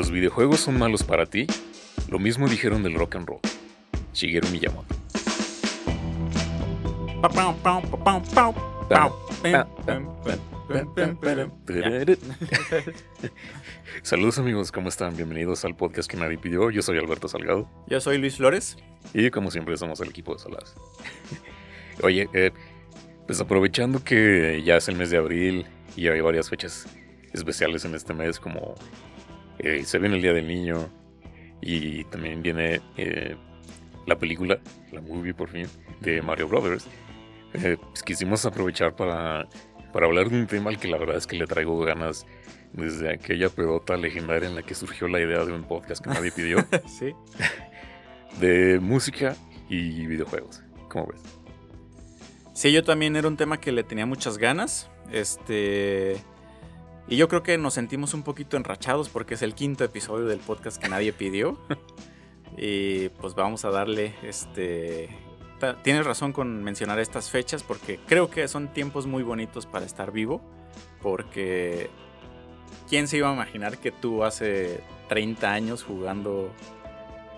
Los videojuegos son malos para ti. Lo mismo dijeron del rock and roll. Shigeru Miyamoto. Saludos amigos, ¿cómo están? Bienvenidos al podcast que nadie pidió. Yo soy Alberto Salgado. Yo soy Luis Flores. Y como siempre somos el equipo de Salas. Oye, eh, pues aprovechando que ya es el mes de abril y hay varias fechas especiales en este mes como eh, se viene el Día del Niño y también viene eh, la película, la movie por fin, de Mario Brothers. Eh, pues quisimos aprovechar para, para hablar de un tema al que la verdad es que le traigo ganas desde aquella pedota legendaria en la que surgió la idea de un podcast que nadie pidió. sí. De música y videojuegos. ¿Cómo ves? Sí, yo también era un tema que le tenía muchas ganas. Este. Y yo creo que nos sentimos un poquito enrachados porque es el quinto episodio del podcast que nadie pidió. y pues vamos a darle este. Tienes razón con mencionar estas fechas porque creo que son tiempos muy bonitos para estar vivo. Porque. ¿Quién se iba a imaginar que tú hace 30 años jugando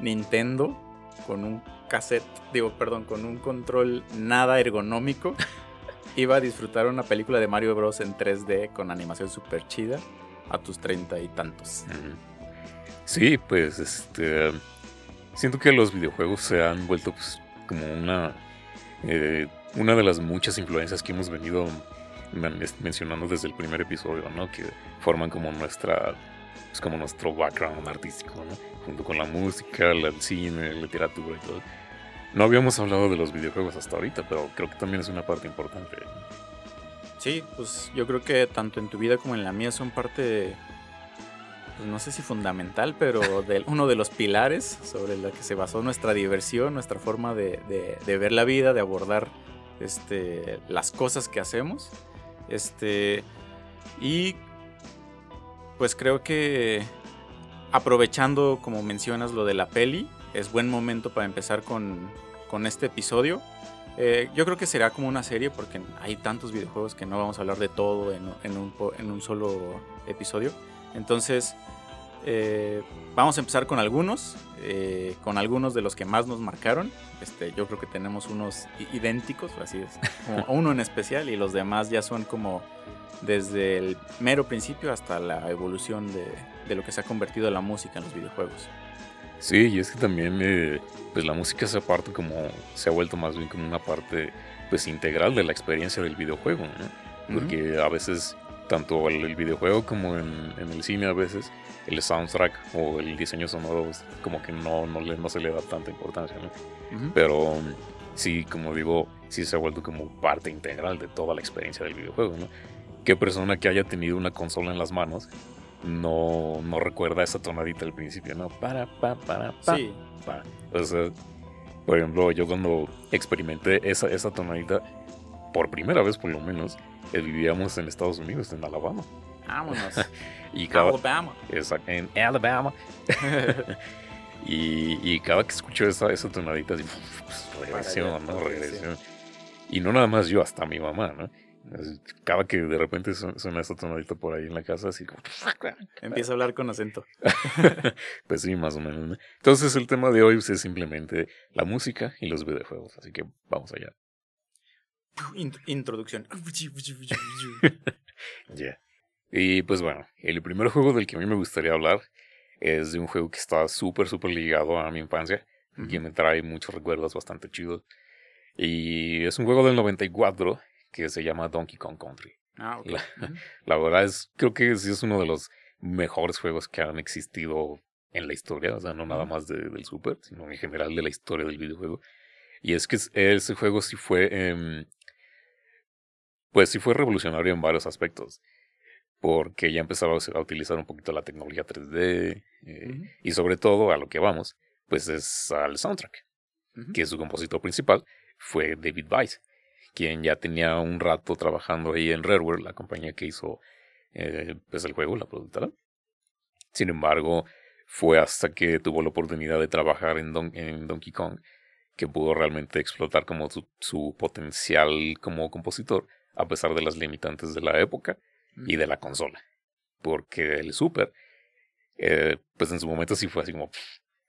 Nintendo con un cassette, digo, perdón, con un control nada ergonómico? iba a disfrutar una película de Mario Bros. en 3D con animación súper chida a tus treinta y tantos. Sí, pues este. Siento que los videojuegos se han vuelto pues, como una. Eh, una de las muchas influencias que hemos venido mencionando desde el primer episodio, ¿no? Que forman como nuestra. Pues como nuestro background artístico, ¿no? Junto con la música, el cine, la literatura y todo. No habíamos hablado de los videojuegos hasta ahorita, pero creo que también es una parte importante. Sí, pues yo creo que tanto en tu vida como en la mía son parte, pues no sé si fundamental, pero de uno de los pilares sobre la que se basó nuestra diversión, nuestra forma de, de, ver la vida, de abordar este, las cosas que hacemos. Este, y pues creo que aprovechando, como mencionas, lo de la peli, es buen momento para empezar con, con este episodio. Eh, yo creo que será como una serie porque hay tantos videojuegos que no vamos a hablar de todo en, en, un, en un, solo episodio. Entonces, eh, vamos a empezar con algunos, eh, con algunos de los que más nos marcaron. Este, yo creo que tenemos unos idénticos, así es, uno en especial y los demás ya son como desde el mero principio hasta la evolución de, de lo que se ha convertido la música en los videojuegos. Sí, y es que también eh, pues la música se parte como se ha vuelto más bien como una parte pues integral de la experiencia del videojuego, ¿no? Porque a veces tanto el, el videojuego como en, en, el cine a veces el soundtrack o el diseño sonoro pues, como que no, no, le, no se le da tanta importancia, ¿no? Pero sí, como digo, sí se ha vuelto como parte integral de toda la experiencia del videojuego, ¿no? ¿Qué persona que haya tenido una consola en las manos no, no recuerda esa tonadita al principio, ¿no? Para, pa, para, pa. Sí. Pa. O sea, por ejemplo, yo cuando experimenté esa, esa tonadita, por primera vez por lo menos, eh, vivíamos en Estados Unidos, en Alabama. Vámonos. y cada, Alabama. Exacto, en Alabama. y, y, cada que escucho esa, esa tonadita, así, pues, regresión, ¿no? Regresión. Y no nada más yo, hasta mi mamá, ¿no? Cada que de repente suena esa tonadita por ahí en la casa, así como... Empieza a hablar con acento. pues sí, más o menos. Entonces el tema de hoy es simplemente la música y los videojuegos. Así que vamos allá. Introducción. Ya. Y pues bueno, el primer juego del que a mí me gustaría hablar es de un juego que está súper, súper ligado a mi infancia. Y me trae muchos recuerdos bastante chidos. Y es un juego del 94 que se llama Donkey Kong Country. Ah, okay. la, uh -huh. la, verdad es, creo que sí es uno de los mejores juegos que han existido en la historia, o sea, no nada más de, del Super, sino en general de la historia del videojuego. Y es que ese juego sí fue, eh, pues sí fue revolucionario en varios aspectos, porque ya empezaba a utilizar un poquito la tecnología 3D, eh, uh -huh. y sobre todo a lo que vamos, pues es al soundtrack, que su compositor principal fue David Weiss quien ya tenía un rato trabajando ahí en Rareware, la compañía que hizo eh, pues el juego, la productora. Sin embargo, fue hasta que tuvo la oportunidad de trabajar en, Don en Donkey Kong que pudo realmente explotar como su, su, potencial como compositor, a pesar de las limitantes de la época mm. y de la consola. Porque el Super eh, pues en su momento sí fue así como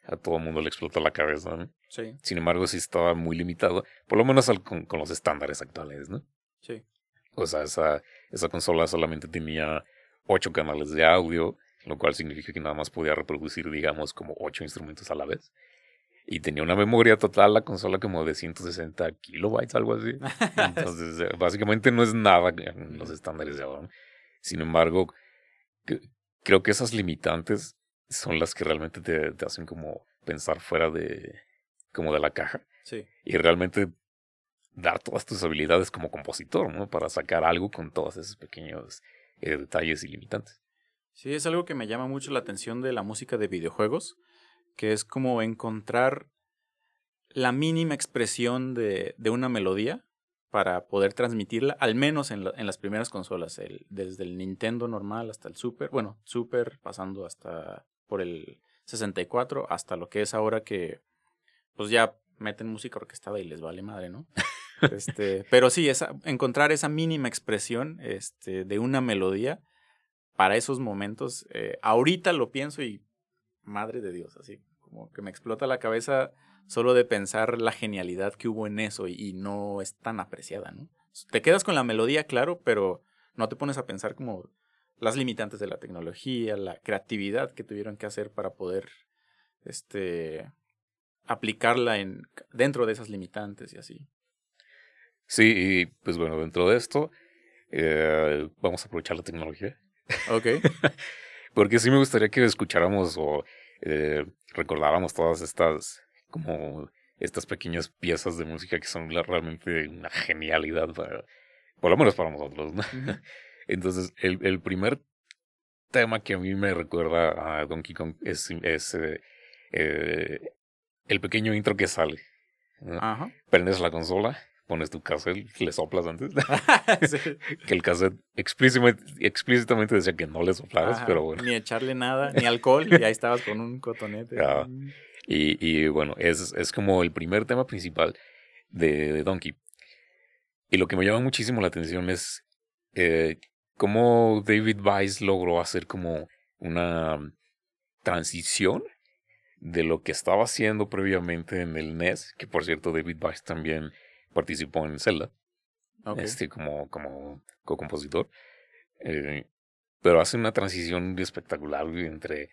a todo el mundo le explotó la cabeza. ¿no? Sí. Sin embargo, sí estaba muy limitado, por lo menos con, con, los estándares actuales, ¿no? Sí. O sea, esa, esa consola solamente tenía ocho canales de audio, lo cual significa que nada más podía reproducir, digamos, como ocho instrumentos a la vez. Y tenía una memoria total la consola como de 160 kilobytes, algo así. Entonces, eh, básicamente no es nada en los estándares de ahora. Sin embargo, creo que esas limitantes son las que realmente te, te, hacen como pensar fuera de, como de la caja. Sí. Y realmente dar todas tus habilidades como compositor, ¿no? Para sacar algo con todos esos pequeños eh, detalles y limitantes. Sí, es algo que me llama mucho la atención de la música de videojuegos, que es como encontrar la mínima expresión de, de una melodía para poder transmitirla, al menos en, en las primeras consolas, el, desde el Nintendo normal hasta el Super, bueno, Super pasando hasta por el 64 hasta lo que es ahora que pues ya meten música orquestada y les vale madre, ¿no? este, pero sí, esa, encontrar esa mínima expresión este, de una melodía para esos momentos, eh, ahorita lo pienso y madre de Dios, así como que me explota la cabeza solo de pensar la genialidad que hubo en eso y, y no es tan apreciada, ¿no? Te quedas con la melodía, claro, pero no te pones a pensar como las limitantes de la tecnología, la creatividad que tuvieron que hacer para poder este aplicarla en dentro de esas limitantes y así. Sí, y pues bueno, dentro de esto eh, vamos a aprovechar la tecnología. Ok. Porque sí me gustaría que escucháramos o eh, recordáramos todas estas como estas pequeñas piezas de música que son realmente una genialidad para, por lo menos para nosotros, ¿no? Entonces, el, el primer tema que a mí me recuerda a Donkey Kong es, es eh, eh, el pequeño intro que sale. Ajá. Prendes la consola, pones tu cassette, le soplas antes. Que el cassette explícitamente, explícitamente decía que no le soplaras, pero bueno. Ni echarle nada, ni alcohol, y ahí estabas con un cotonete. y, y bueno, es, es como el primer tema principal de, de Donkey. Y lo que me llama muchísimo la atención es eh, cómo David Weiss logró hacer como una transición de lo que estaba haciendo previamente en el NES, que por cierto David Weiss también participó en Zelda, este como, como co-compositor, eh, pero hace una transición espectacular entre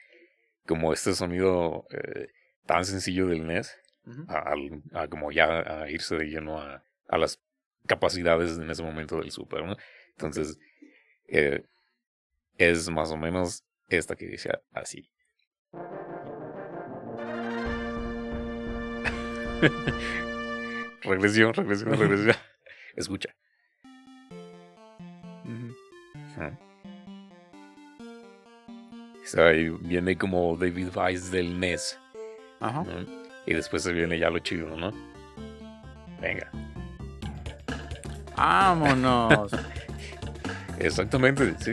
como este sonido eh, tan sencillo del NES a, como ya a irse de lleno a, a las capacidades en ese momento del Super, ¿no? Entonces, eh, es más o menos esta que dice así. regresión, regresión, regresión. Escucha. ahí viene como David Weiss del NES. Ajá. Y después se viene ya lo chido, ¿no? Venga. Vámonos. Exactamente, sí.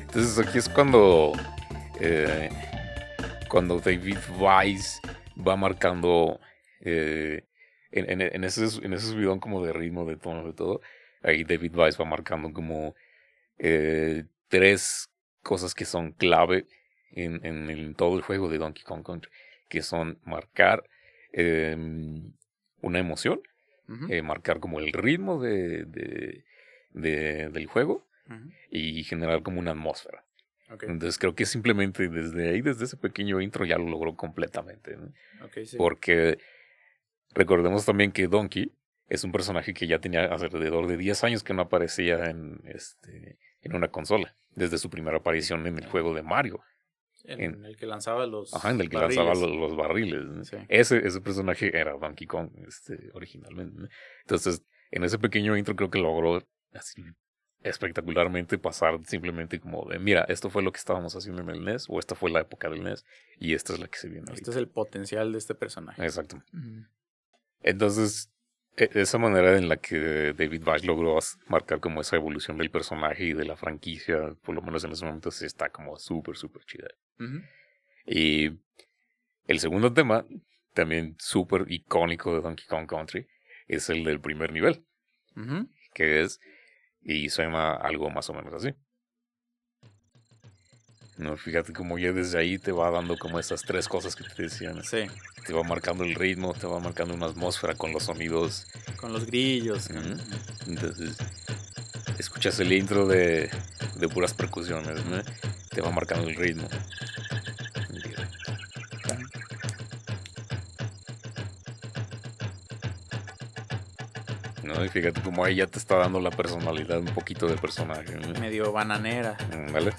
Entonces aquí es cuando eh, cuando David Weiss va marcando eh, en, en, ese, en ese subidón como de ritmo, de tono, de todo, ahí David Weiss va marcando como eh, tres cosas que son clave en, en, todo el juego de Donkey Kong Country, que son marcar em, una emoción, eh, marcar como el ritmo de, de, del juego y generar como una atmósfera. Entonces creo que simplemente desde ahí, desde ese pequeño intro, ya lo logró completamente. Porque recordemos también que Donkey es un personaje que ya tenía alrededor de 10 años que no aparecía en, este, en una consola, desde su primera aparición en el juego de Mario. En, el que lanzaba los Ajá, en el que lanzaba los, barriles. Ese, ese personaje era Donkey Kong este, originalmente. Entonces, en ese pequeño intro creo que logró así espectacularmente pasar simplemente como de, mira, esto fue lo que estábamos haciendo en el NES, o esta fue la época del NES, y esta es la que se viene. Este es el potencial de este personaje. Exacto. Entonces, e, esa manera en la que David Bash logró marcar como esa evolución del personaje y de la franquicia, por lo menos en ese momento, sí está como súper, súper chida. Y el segundo tema, también súper icónico de Donkey Kong Country, es el del primer nivel, que es, y suena algo más o menos así. No, fíjate como ya desde ahí te va dando como esas tres cosas que te decían. Sí. Te va marcando el ritmo, te va marcando una atmósfera con los sonidos. Con los grillos. Entonces, escuchas el intro de, de puras percusiones, ¿no? Te va marcando el ritmo. ¿No? Y fíjate como ahí ya te está dando la personalidad un poquito del personaje. Medio bananera. ¿Vale?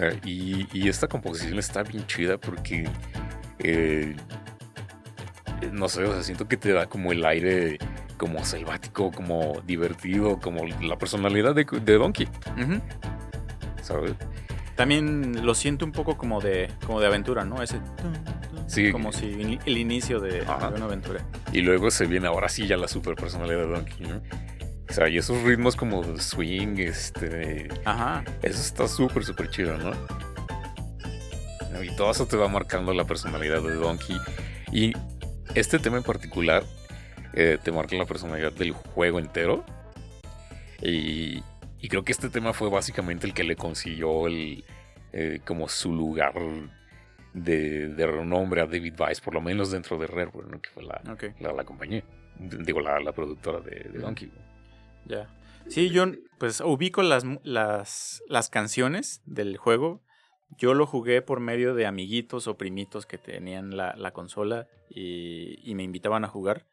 Ah, y, esta composición está bien chida porque eh, no sé, o sea, siento que te da como el aire como selvático, como divertido, como la personalidad de, Donkey. ¿Sabes? También lo siento un poco como de, como de aventura, ¿no? Ese Sí. Como si el inicio de, una aventura. Y luego se viene ahora sí ya la super personalidad de Donkey, ¿no? O sea, y esos ritmos como swing, este. Ajá. Eso está súper, súper chido, ¿no? Y todo eso te va marcando la personalidad de Donkey. Y este tema en particular eh, te marca la personalidad del juego entero. Y, y, creo que este tema fue básicamente el que le consiguió el, eh, como su lugar de, de, renombre a David Weiss, por lo menos dentro de Rareware, ¿no? que fue la, la, compañía, digo, la, la productora de, Donkey. Ya. Sí, yo pues ubico las, las, las canciones del juego. Yo lo jugué por medio de amiguitos o primitos que tenían la, la consola y, y, me invitaban a jugar.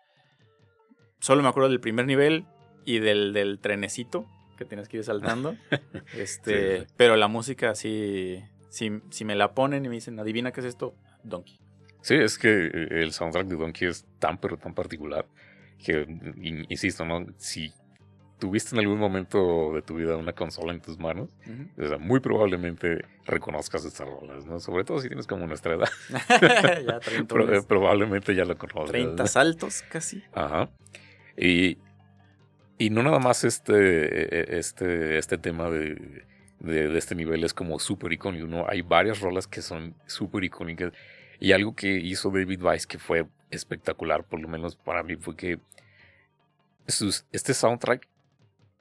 Solo me acuerdo del primer nivel y del, del trenecito que tienes que ir saltando. este, Pero la música sí, si, me la ponen y me dicen, adivina qué es esto, Donkey. Sí, es que eh, el soundtrack de Donkey es tan pero tan particular que, insisto, ¿no? Si tuviste en algún momento de tu vida una consola en tus manos, muy probablemente reconozcas estas rolas, ¿no? Sobre todo si tienes como nuestra edad. ya, 30 probablemente ya lo conozcas. 30 saltos casi. Ajá. Y, y no nada más este, e, e, este, este tema de de, este nivel es como súper icónico, ¿no? Hay varias rolas que son súper icónicas. Y algo que hizo David Weiss que fue espectacular, por lo menos para mí, fue que este soundtrack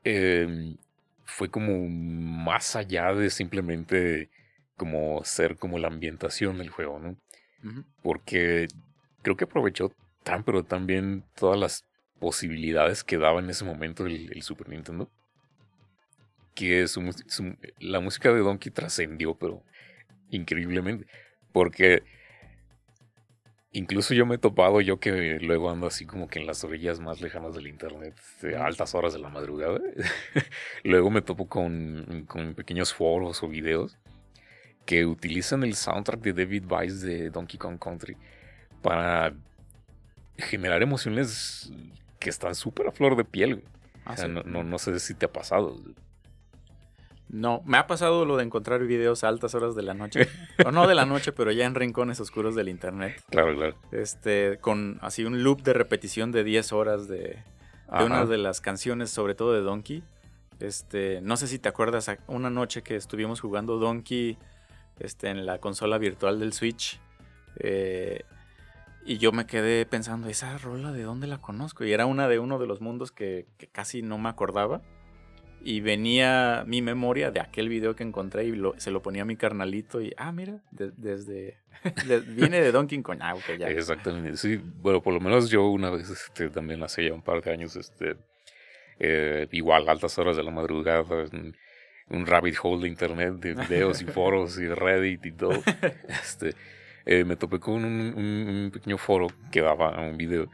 em, fue como más allá de simplemente como ser como la ambientación del juego, ¿no? Porque creo que aprovechó tan, pero también todas las posibilidades que daba en ese momento el Super Nintendo que la música de Donkey trascendió, pero increíblemente. Porque incluso yo me he topado, yo que luego ando así como que en las orillas más lejanas del internet, a altas horas de la madrugada, luego me topo con, con pequeños foros o videos que utilizan el soundtrack de David Weiss de Donkey Kong Country para generar emociones que están súper a flor de piel. Ah, no, no, no, sé si te ha pasado. No, me ha pasado lo de encontrar videos a altas horas de la noche. o no de la noche, pero ya en rincones oscuros del internet. Claro, claro. Este, con así un loop de repetición de 10 horas de, de una de las canciones, sobre todo de Donkey. Este, no sé si te acuerdas, una noche que estuvimos jugando Donkey este, en la consola virtual del Switch. Eh, y yo me quedé pensando, ¿esa rola de dónde la conozco? Y era una de uno de los mundos que, que casi no me acordaba y venía mi memoria de aquel video que encontré y se lo ponía a mi carnalito y, ah, mira, desde, viene de Donkey Kong. Ah, ok, ya. Exactamente, sí, bueno, por lo menos yo una vez este, también hace ya un par de años, este, eh, igual altas horas de la madrugada, un, un, rabbit hole de internet de videos y foros y Reddit y todo, este, eh, me topé con un, un, pequeño foro que daba un video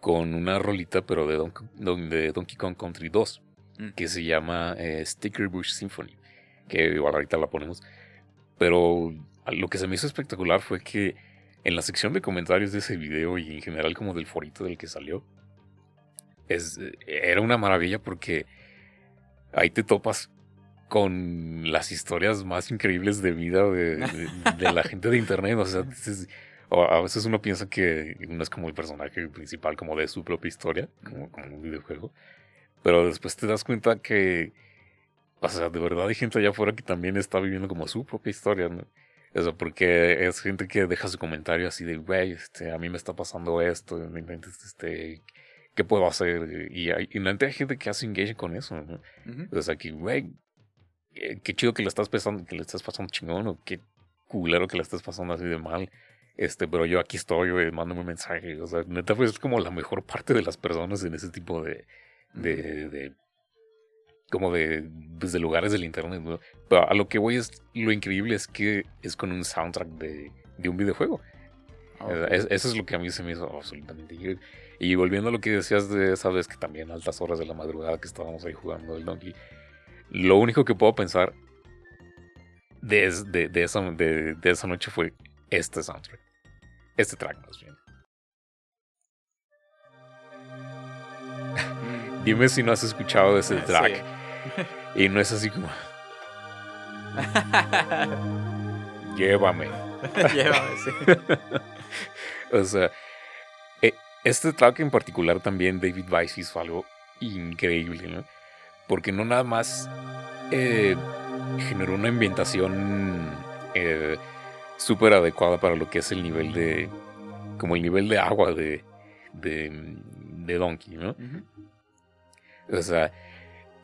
con una rolita, pero de, de Donkey Kong Country 2 que se llama eh, Sticker Bush Symphony, que igual ahorita la ponemos. Pero lo que se me hizo espectacular fue que en la sección de comentarios de ese video y en general como del forito del que salió, es, era una maravilla porque ahí te topas con las historias más increíbles de vida de, la gente de internet. O sea, a veces uno piensa que uno es como el personaje principal, como de su propia historia, como, como un videojuego. Pero después te das cuenta que, o sea, de verdad hay gente allá afuera que también está viviendo como su propia historia, ¿no? Eso, porque es gente que deja su comentario así de, güey, este, a mí me está pasando esto, este, ¿qué puedo hacer? Y hay, y hay gente que hace engage con eso, ¿no? O sea, que, güey, eh, qué chido que le estás pasando, que le estás pasando chingón, o qué culero que le estás pasando así de mal. Este, pero yo aquí estoy, güey, mándame un mensaje. O sea, neta, pues es como la mejor parte de las personas en ese tipo de, de, de como de, pues, de lugares del internet, ¿no? Pero a lo que voy es, lo increíble es que es con un soundtrack de, de un videojuego. eso es lo que a mí se me hizo absolutamente increíble. Y volviendo a lo que decías de esa vez que también a altas horas de la madrugada que estábamos ahí jugando el Donkey, lo único que puedo pensar de, de, esa, de, de esa noche fue este soundtrack. Este track más bien. Dime si no has escuchado ese ah, track. Y no es así como. Llévame. Llévame, sí. o sea, e, este track en particular también David Weiss hizo algo increíble, ¿no? Porque no nada más eh, generó una ambientación eh, súper adecuada para lo que es el nivel de. como el nivel de agua de. de, de Donkey, ¿no? O sea,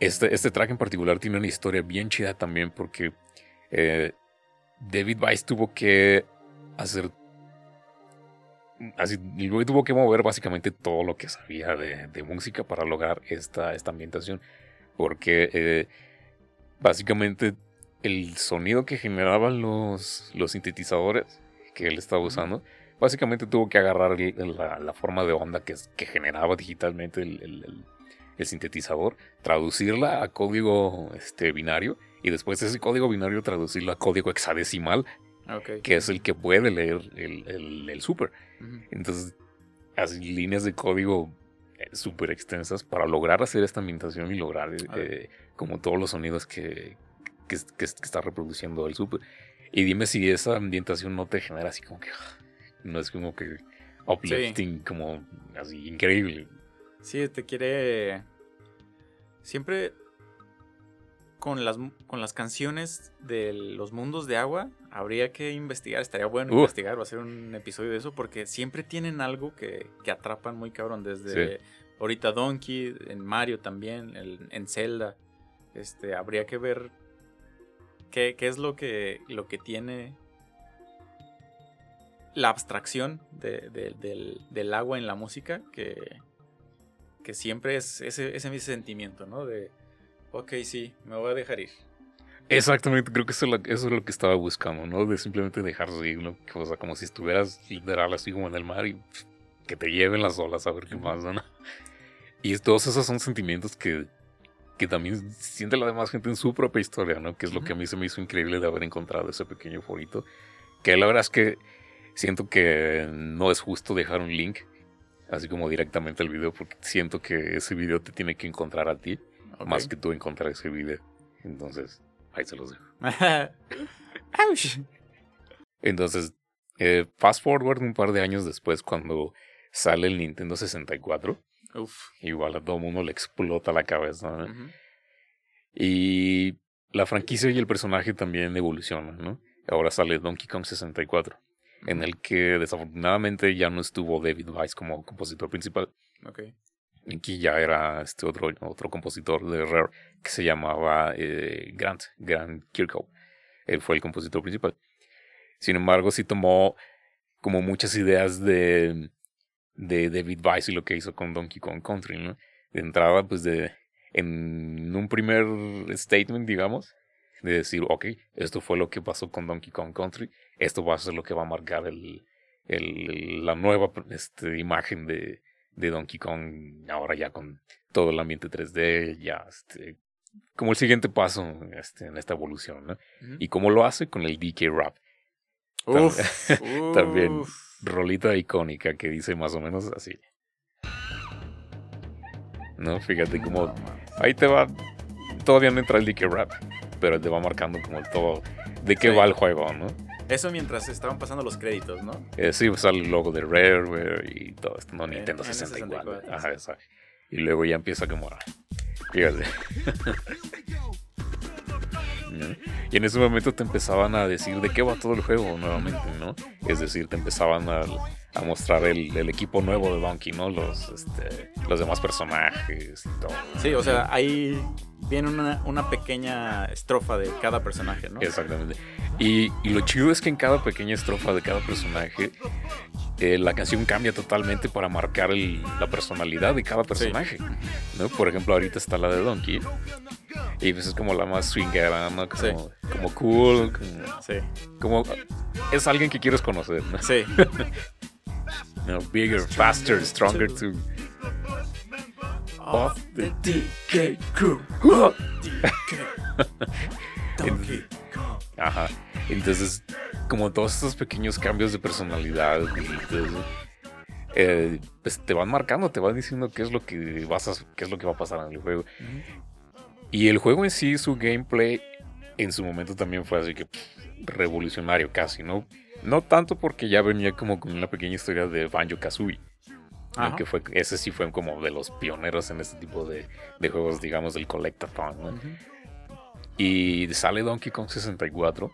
este, este track en particular tiene una historia bien chida también porque eh, David Weiss tuvo que hacer. Así, tuvo que mover básicamente todo lo que sabía de, música para lograr esta, esta ambientación. Porque eh, básicamente el sonido que generaban los, los sintetizadores que él estaba usando, básicamente tuvo que agarrar la, forma de onda que, que generaba digitalmente el, sintetizador, traducirla a código este, binario y después ese código binario traducirlo a código hexadecimal, que es el que puede leer el, super. Entonces, así líneas de código eh, súper extensas para lograr hacer esta ambientación y lograr eh, como todos los sonidos que, que, está reproduciendo el super. Y dime si esa ambientación no te genera así como que. No es como que uplifting, como así increíble. Sí, te quiere. Siempre con las, con las canciones de los mundos de agua, habría que investigar. Estaría bueno investigar o hacer un episodio de eso, porque siempre tienen algo que, que atrapan muy cabrón. Desde ahorita Donkey, en Mario también, en Zelda. Este, habría que ver ¿Qué, es lo que, lo que tiene la abstracción del, agua en la música? Que, que siempre es ese, ese sentimiento, ¿no? De, ok, sí, me voy a dejar ir. Exactamente, creo que eso es, lo, que estaba buscando, ¿no? De simplemente dejarse ir, ¿no? O sea, como si estuvieras literal así como en el mar y que te lleven las olas a ver qué más, ¿no? Y todos esos son sentimientos que, que también siente la demás gente en su propia historia, ¿no? Que es lo que a mí se me hizo increíble de haber encontrado ese pequeño forito. Que la verdad es que siento que no es justo dejar un link, así como directamente al video, porque siento que ese video te tiene que encontrar a ti, más que tú encontrar ese video. Entonces, ahí se los dejo. Entonces, eh, fast forward un par de años después, cuando sale el Nintendo 64 Igual a todo mundo le explota la cabeza. Y la franquicia y el personaje también evolucionan, ¿no? Ahora sale Donkey Kong 64, en el que desafortunadamente ya no estuvo David Weiss como compositor principal. Okay. Aquí ya era este otro, otro compositor de Rare que se llamaba eh, Grant, Grant Kirkhope. Él fue el compositor principal. Sin embargo, sí tomó como muchas ideas de de David Weiss y lo que hizo con Donkey Kong Country, ¿no? De entrada, pues de, en un primer statement, digamos, de decir, ok, esto fue lo que pasó con Donkey Kong Country, esto va a ser lo que va a marcar el, el, la nueva este, imagen de, de Donkey Kong, ahora ya con todo el ambiente 3D, ya este, como el siguiente paso este, en esta evolución, ¿no? Y cómo lo hace con el DK Rap. Uf, También rolita icónica que dice más o menos así. ¿No? Fíjate como ahí te va. Todavía no entra el DK Rap, pero te va marcando como todo de qué va el juego, ¿no? Eso mientras estaban pasando los créditos, ¿no? Eh, sí, sale el logo de Rareware y todo esto, ¿no? Nintendo 64. Ajá, esa. Y luego ya empieza como. Fíjate. Y en ese momento te empezaban a decir de qué va todo el juego nuevamente, ¿no? Es decir, te empezaban a, a mostrar el, el, equipo nuevo de Donkey, ¿no? Los, este, los demás personajes y todo. Sí, o sea, ahí viene una, una pequeña estrofa de cada personaje, ¿no? Exactamente. Y, y, lo chido es que en cada pequeña estrofa de cada personaje, eh, la canción cambia totalmente para marcar el, la personalidad de cada personaje. Sí. ¿no? Por ejemplo, ahorita está la de Donkey. Y pues es como la más swingera, ¿no? Como, sí. como cool. Como, sí. como es alguien que quieres conocer, ¿no? Sí. no, bigger, faster, stronger too. Of the DK crew. Kong. Ajá. Entonces, como todos estos pequeños cambios de personalidad, entonces, eh, pues te van marcando, te van diciendo qué es lo que vas a, qué es lo que va a pasar en el juego. Uh -huh. Y el juego en sí, su gameplay, en su momento también fue así que pff, revolucionario casi, ¿no? No tanto porque ya venía como con una pequeña historia de Banjo Kazooie. ¿no? Que fue, ese sí fue como de los pioneros en este tipo de, de juegos, digamos, del Collectathon. ¿no? Uh -huh. Y sale Donkey Kong 64.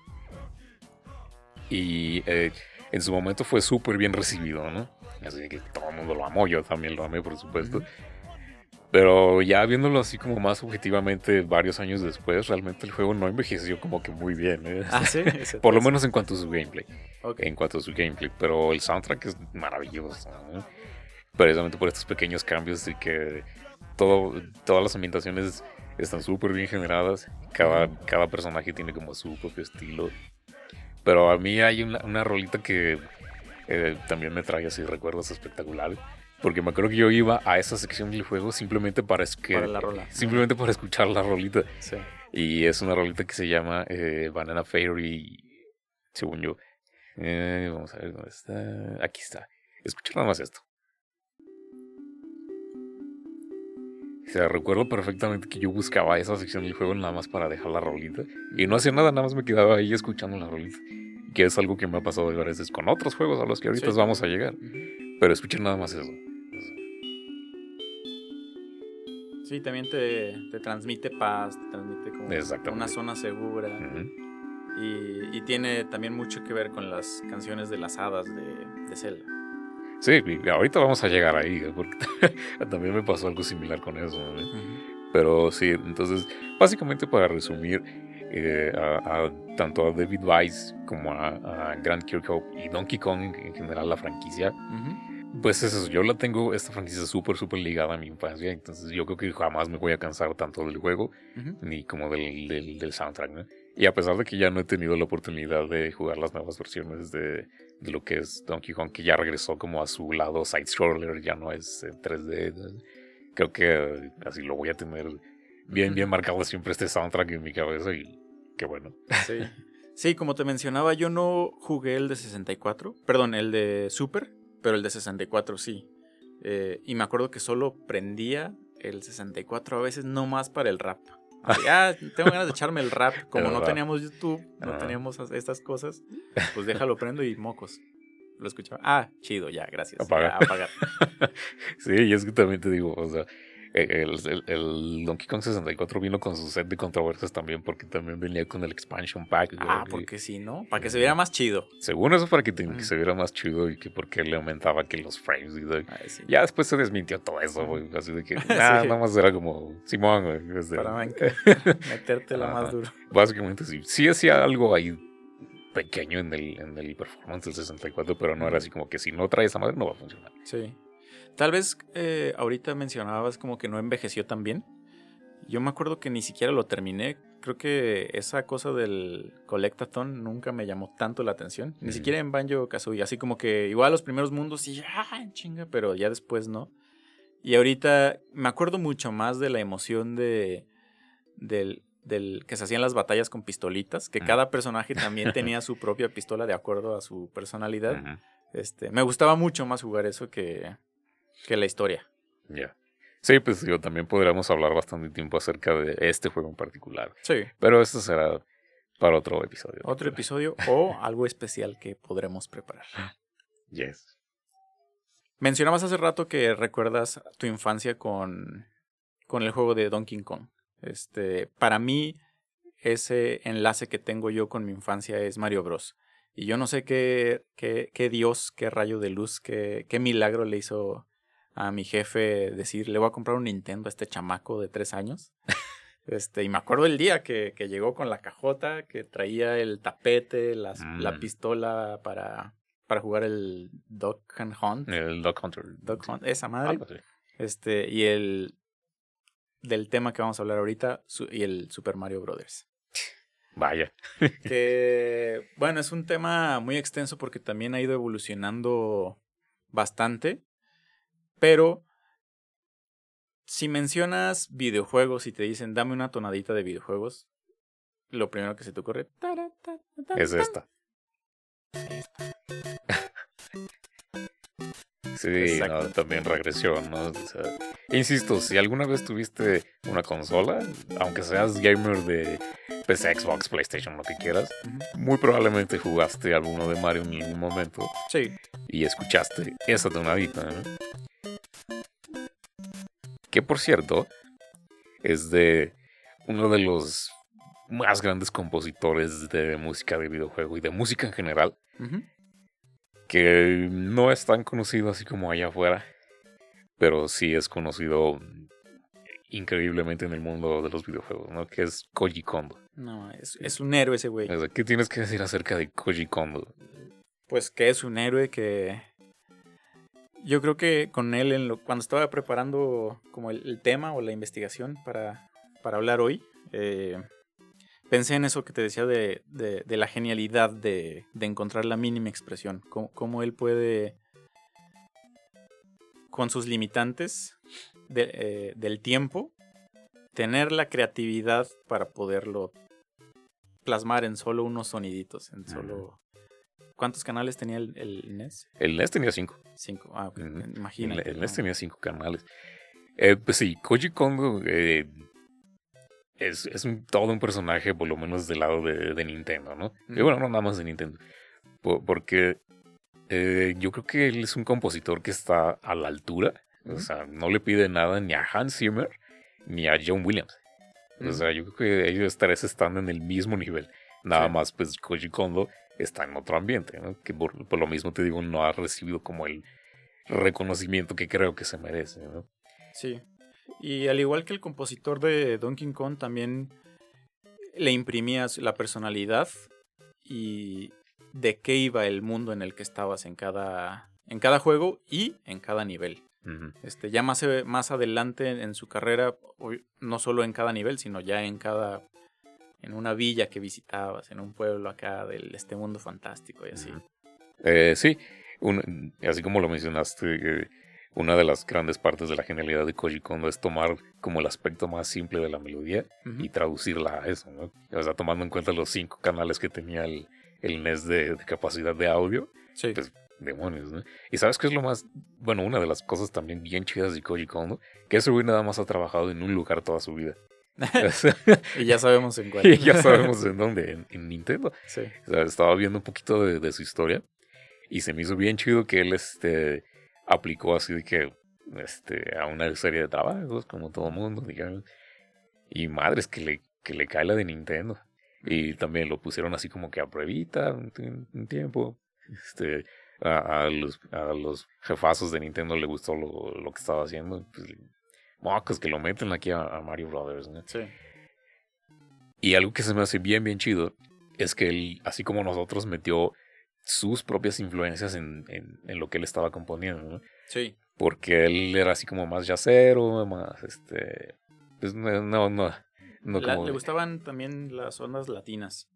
Y eh, en su momento fue súper bien recibido, ¿no? Así que todo el mundo lo amó, yo también lo amé, por supuesto. Uh -huh. Pero ya viéndolo así como más objetivamente varios años después, realmente el juego no envejeció como que muy bien. ¿eh? Ah, sí. Por lo menos en cuanto a su gameplay. Okay. En cuanto a su gameplay. Pero el soundtrack es maravilloso. ¿no? Precisamente por estos pequeños cambios y que todo, todas las ambientaciones están súper bien generadas. Cada, cada personaje tiene como su propio estilo. Pero a mí hay una, una rolita que eh, también me trae así recuerdos espectaculares. Porque me acuerdo que yo iba a esa sección del juego simplemente para, que, para la rola. Simplemente para escuchar la rolita. Sí. Y es una rolita que se llama eh, Banana Fairy, según yo. Eh, vamos a ver dónde está. Aquí está. Escucha nada más esto. O sea, recuerdo perfectamente que yo buscaba esa sección del juego nada más para dejar la rolita. Y no hacía nada, nada más me quedaba ahí escuchando la rolita. Que es algo que me ha pasado varias veces con otros juegos a los que ahorita sí. vamos a llegar. Pero escuchen nada más eso. Sí, también te, te transmite paz, te transmite como una zona segura. Uh -huh. y, y, tiene también mucho que ver con las canciones de las hadas de, de Zelda. Sí, ahorita vamos a llegar ahí, ¿eh? porque también me pasó algo similar con eso. -huh. Pero sí, entonces, básicamente para resumir, eh, a, a, tanto a David Weiss como a, a, Grant Kirkhope y Donkey Kong en general, la franquicia, uh -huh. Pues eso, yo la tengo, esta franquicia súper, súper ligada a mi infancia, entonces yo creo que jamás me voy a cansar tanto del juego uh -huh. ni como del, del, del soundtrack, ¿no? Y a pesar de que ya no he tenido la oportunidad de jugar las nuevas versiones de, de lo que es Donkey Kong, que ya regresó como a su lado side-scroller, ya no es en 3D, ¿no? creo que así lo voy a tener bien, bien marcado siempre este soundtrack en mi cabeza y qué bueno. Sí. Sí, como te mencionaba, yo no jugué el de 64, perdón, el de Super, pero el de 64 sí. Eh, y me acuerdo que solo prendía el 64 a veces, no más para el rap. Ya tengo ganas de echarme el rap. Como el no rap. teníamos YouTube, no ah. teníamos estas cosas, pues déjalo prendo y mocos. Lo escuchaba. Ah, chido, ya, gracias. Apagar. Ya, apagar. sí, y es que también te digo, o sea, el, el, el, Donkey Kong 64 vino con su set de controversias también, porque también venía con el expansion pack. Ah, porque sí, ¿no? Para que se viera más chido. Según eso, para que, te, que se viera más chido y que porque le aumentaba que los frames. Y de, Ay, sí. Ya después se desmintió todo eso, güey. Así de que nada, sí. nada más era como Simón, güey. Para metértela más duro. Básicamente sí. Sí hacía algo ahí pequeño en el, en el performance del 64, pero no era así como que si no traes esa madre no va a funcionar. Sí. Tal vez eh, ahorita mencionabas como que no envejeció tan bien. Yo me acuerdo que ni siquiera lo terminé. Creo que esa cosa del Collectathon nunca me llamó tanto la atención. Ni mm. siquiera en Banjo Kazooie. Así como que igual los primeros mundos y ya, chinga, pero ya después no. Y ahorita me acuerdo mucho más de la emoción de del, del que se hacían las batallas con pistolitas, que cada personaje también tenía su propia pistola de acuerdo a su personalidad. Este, me gustaba mucho más jugar eso que, que la historia. Ya. Yeah. Sí, pues yo también podríamos hablar bastante tiempo acerca de este juego en particular. Sí. Pero esto será para otro episodio. Otro episodio o algo especial que podremos preparar. Yes. Mencionabas hace rato que recuerdas tu infancia con, con el juego de Donkey Kong. Este, para mí, ese enlace que tengo yo con mi infancia es Mario Bros. Y yo no sé qué, qué, qué Dios, qué rayo de luz, qué, qué milagro le hizo a mi jefe decir, le voy a comprar un Nintendo a este chamaco de tres años. Este, y me acuerdo el día que, que llegó con la cajota, que traía el tapete, las, la Mm. pistola para, para jugar el Duck and Hunt. El Duck Hunter. Duck Hunt, esa madre. Este, y el del tema que vamos a hablar ahorita, su- y el Super Mario Brothers. Vaya. Que, bueno, es un tema muy extenso porque también ha ido evolucionando bastante. Pero si mencionas videojuegos y te dicen dame una tonadita de videojuegos, lo primero que se te ocurre Es ta. esta. Sí, no, también regresión, ¿no? O sea, insisto, si alguna vez tuviste una consola, aunque seas gamer de PC, Xbox, PlayStation, lo que quieras, muy probablemente jugaste alguno de Mario en algún momento Sí, y escuchaste esa tonadita, ¿no? Que por cierto, es de uno de los más grandes compositores de música de videojuego y de música en general, que no es tan conocido así como allá afuera, pero sí es conocido increíblemente en el mundo de los videojuegos, ¿no? Que es Koji Kondo. no, es, es un héroe ese güey. ¿Qué tienes que decir acerca de Koji Kondo? Pues que es un héroe que yo creo que con él en lo, cuando estaba preparando como el, el tema o la investigación para, para hablar hoy, eh, pensé en eso que te decía de, de- de la genialidad de, de encontrar la mínima expresión, cómo, cómo él puede con sus limitantes eh, del tiempo tener la creatividad para poderlo plasmar en solo unos soniditos, en solo... ¿Cuántos canales tenía el, el NES? El NES tenía cinco. Cinco. Ah, ok. Imagínate. El, el NES tenía cinco canales. Eh, pues sí, Koji Kondo eh, es, es un- todo un personaje, por lo menos del lado de, de Nintendo, ¿no? Y Ujú. bueno, no nada más de Nintendo. Po- porque eh, yo creo que él es un compositor que está a la altura. O sea, no le pide nada ni a Hans Zimmer ni a John Williams. O sea, yo creo que ellos tres están en el mismo nivel. Nada Sí. más, pues Koji Kondo está en otro ambiente, ¿no? Que por, por lo mismo te digo, no ha recibido como el reconocimiento que creo que se merece, ¿no? Sí. Y al igual que el compositor de Donkey Kong, también le imprimías la personalidad y de qué iba el mundo en el que estabas en cada, en cada juego y en cada nivel. Este, ya más, más adelante en, su carrera, no solo en cada nivel, sino ya en cada. En una villa que visitabas, en un pueblo acá de este mundo fantástico y así. Eh, sí, un- así como lo mencionaste, eh, una de las grandes partes de la genialidad de Koji Kondo es tomar como el aspecto más simple de la melodía y traducirla a eso, ¿no? O sea, tomando en cuenta los cinco canales que tenía el, el NES de, de capacidad de audio, Sí. pues, demonios, ¿no? Y sabes qué es lo más, bueno, una de las cosas también bien chidas de Koji Kondo, que ese güey nada más ha trabajado en un lugar toda su vida. Y ya sabemos en cuál. y ya sabemos en dónde, en, en Nintendo. Sí. O sea, estaba viendo un poquito de, de su historia y se me hizo bien chido que él este, aplicó así de que este, a una serie de trabajos, como todo mundo, digamos. Y madres que le, que le cae la de Nintendo. Y también lo pusieron así como que a pruebita un, ti- un tiempo. Este, a, a los, a los jefazos de Nintendo le gustó lo, lo que estaba haciendo. Pues, mocos que lo meten aquí a, a Mario Brothers. ¿no? Sí. Y algo que se me hace bien, bien chido es que él, así como nosotros, metió sus propias influencias en, en, en lo que él estaba componiendo, ¿no? Sí. Porque él era así como más yacero, más, este, pues no, no, no, no La- como le gustaban también las ondas latinas.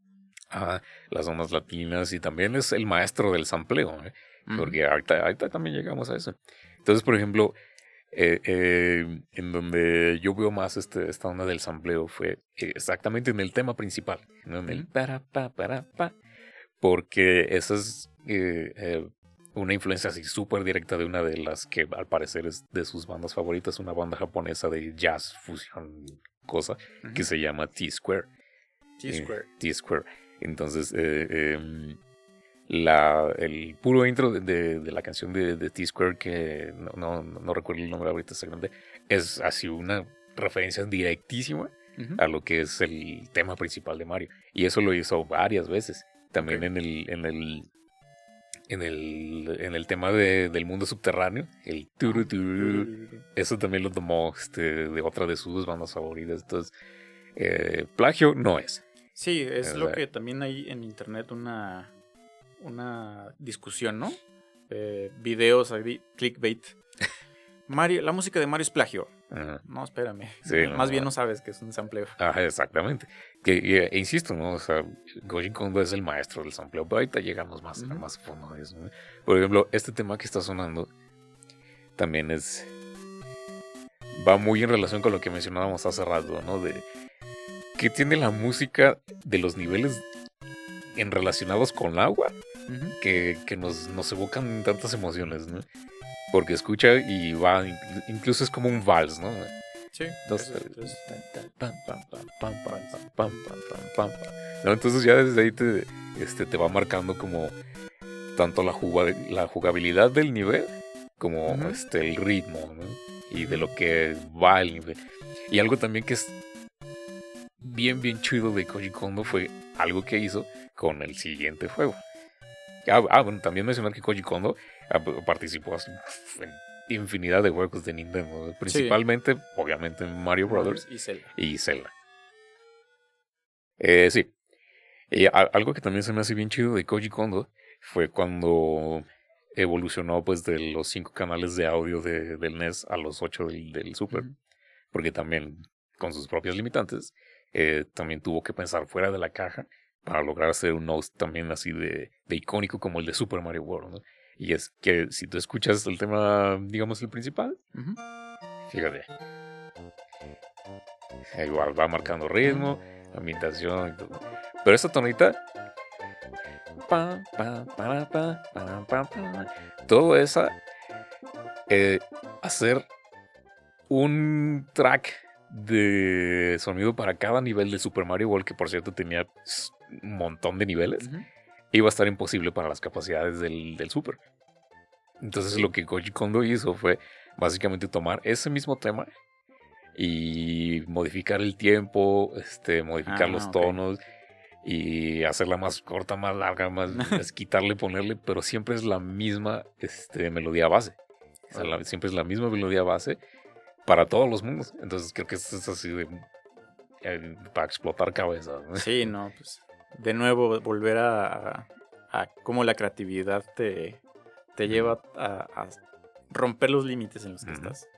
ajá, las ondas latinas y también es el maestro del sampleo, ¿eh? porque ahorita, ahorita también llegamos a eso. Entonces, por ejemplo, eh, eh, en donde yo veo más este, esta onda del sampleo fue exactamente en el tema principal, ¿no? en el para, pa, para, pa, porque esa es eh, una influencia así súper directa de una de las que al parecer es de sus bandas favoritas, una banda japonesa de jazz, fusión, cosa, que se llama T-Square. T-Square. T-Square. Entonces, eh, em, la, el puro intro de, de- de la canción de, de T-Square, que no, no, no recuerdo el nombre ahorita exactamente, es así una referencia directísima a lo que es el tema principal de Mario. Y eso lo hizo varias veces. También en el, en el en el, en el tema de, del mundo subterráneo, el turu, turu, eso también lo tomó este, de otra de sus bandas favoritas. Entonces, eh, plagio no es. Sí, es lo que también hay en internet una, una discusión, ¿no? Eh, videos, clickbait. Mario, la música de Mario es plagio. No, espérame. Más bien no sabes que es un sampleo. Ajá, exactamente. Que, e insisto, ¿no? O sea, Koji Kondo es el maestro del sampleo, pero ahorita llegamos más, a más fondo de eso. Por ejemplo, este tema que está sonando también es. Va muy en relación con lo que mencionábamos hace rato, ¿no? De que tiene la música de los niveles en relacionados con agua que, que nos, nos evocan tantas emociones, ¿no? Porque escucha y va, incluso es como un vals, ¿no? Sí. Entonces ya desde ahí te, este, te va marcando como tanto la, la jugabilidad del nivel como este, el ritmo ¿no? y de lo que va el nivel. Y algo también que es bien, bien chido de Koji Kondo fue algo que hizo con el siguiente juego. Ah, ah bueno, también mencionar que Koji Kondo Ah, participó en infinidad de juegos de Nintendo, principalmente, obviamente, en Mario Brothers y Zelda. Eh, sí. Y algo que también se me hace bien chido de Koji Kondo fue cuando evolucionó pues de los cinco canales de audio de, del NES a los ocho del, Super. Porque también, con sus propias limitantes, eh, también tuvo que pensar fuera de la caja para lograr hacer un host también así de, de icónico como el de Super Mario World. ¿no? Y es que si tú escuchas el tema, digamos, el principal, fíjate. Igual va marcando ritmo, ambientación y todo. Pero esta tonita. todo esa. Eh, hacer un track de sonido para cada nivel de Super Mario World, que por cierto tenía montón de niveles iba a estar imposible para las capacidades del, del Super. Entonces lo que Koji Kondo hizo fue básicamente tomar ese mismo tema y modificar el tiempo, este, modificar ah, los tonos y hacerla más corta, más larga, más quitarle, ponerle, pero siempre es la misma este, melodía base. siempre es la misma melodía base para todos los mundos. Entonces creo que esto es así de eh, para explotar cabezas. Sí, no, pues de nuevo volver a, a, cómo la creatividad te, te lleva a, romper los límites en los que estás.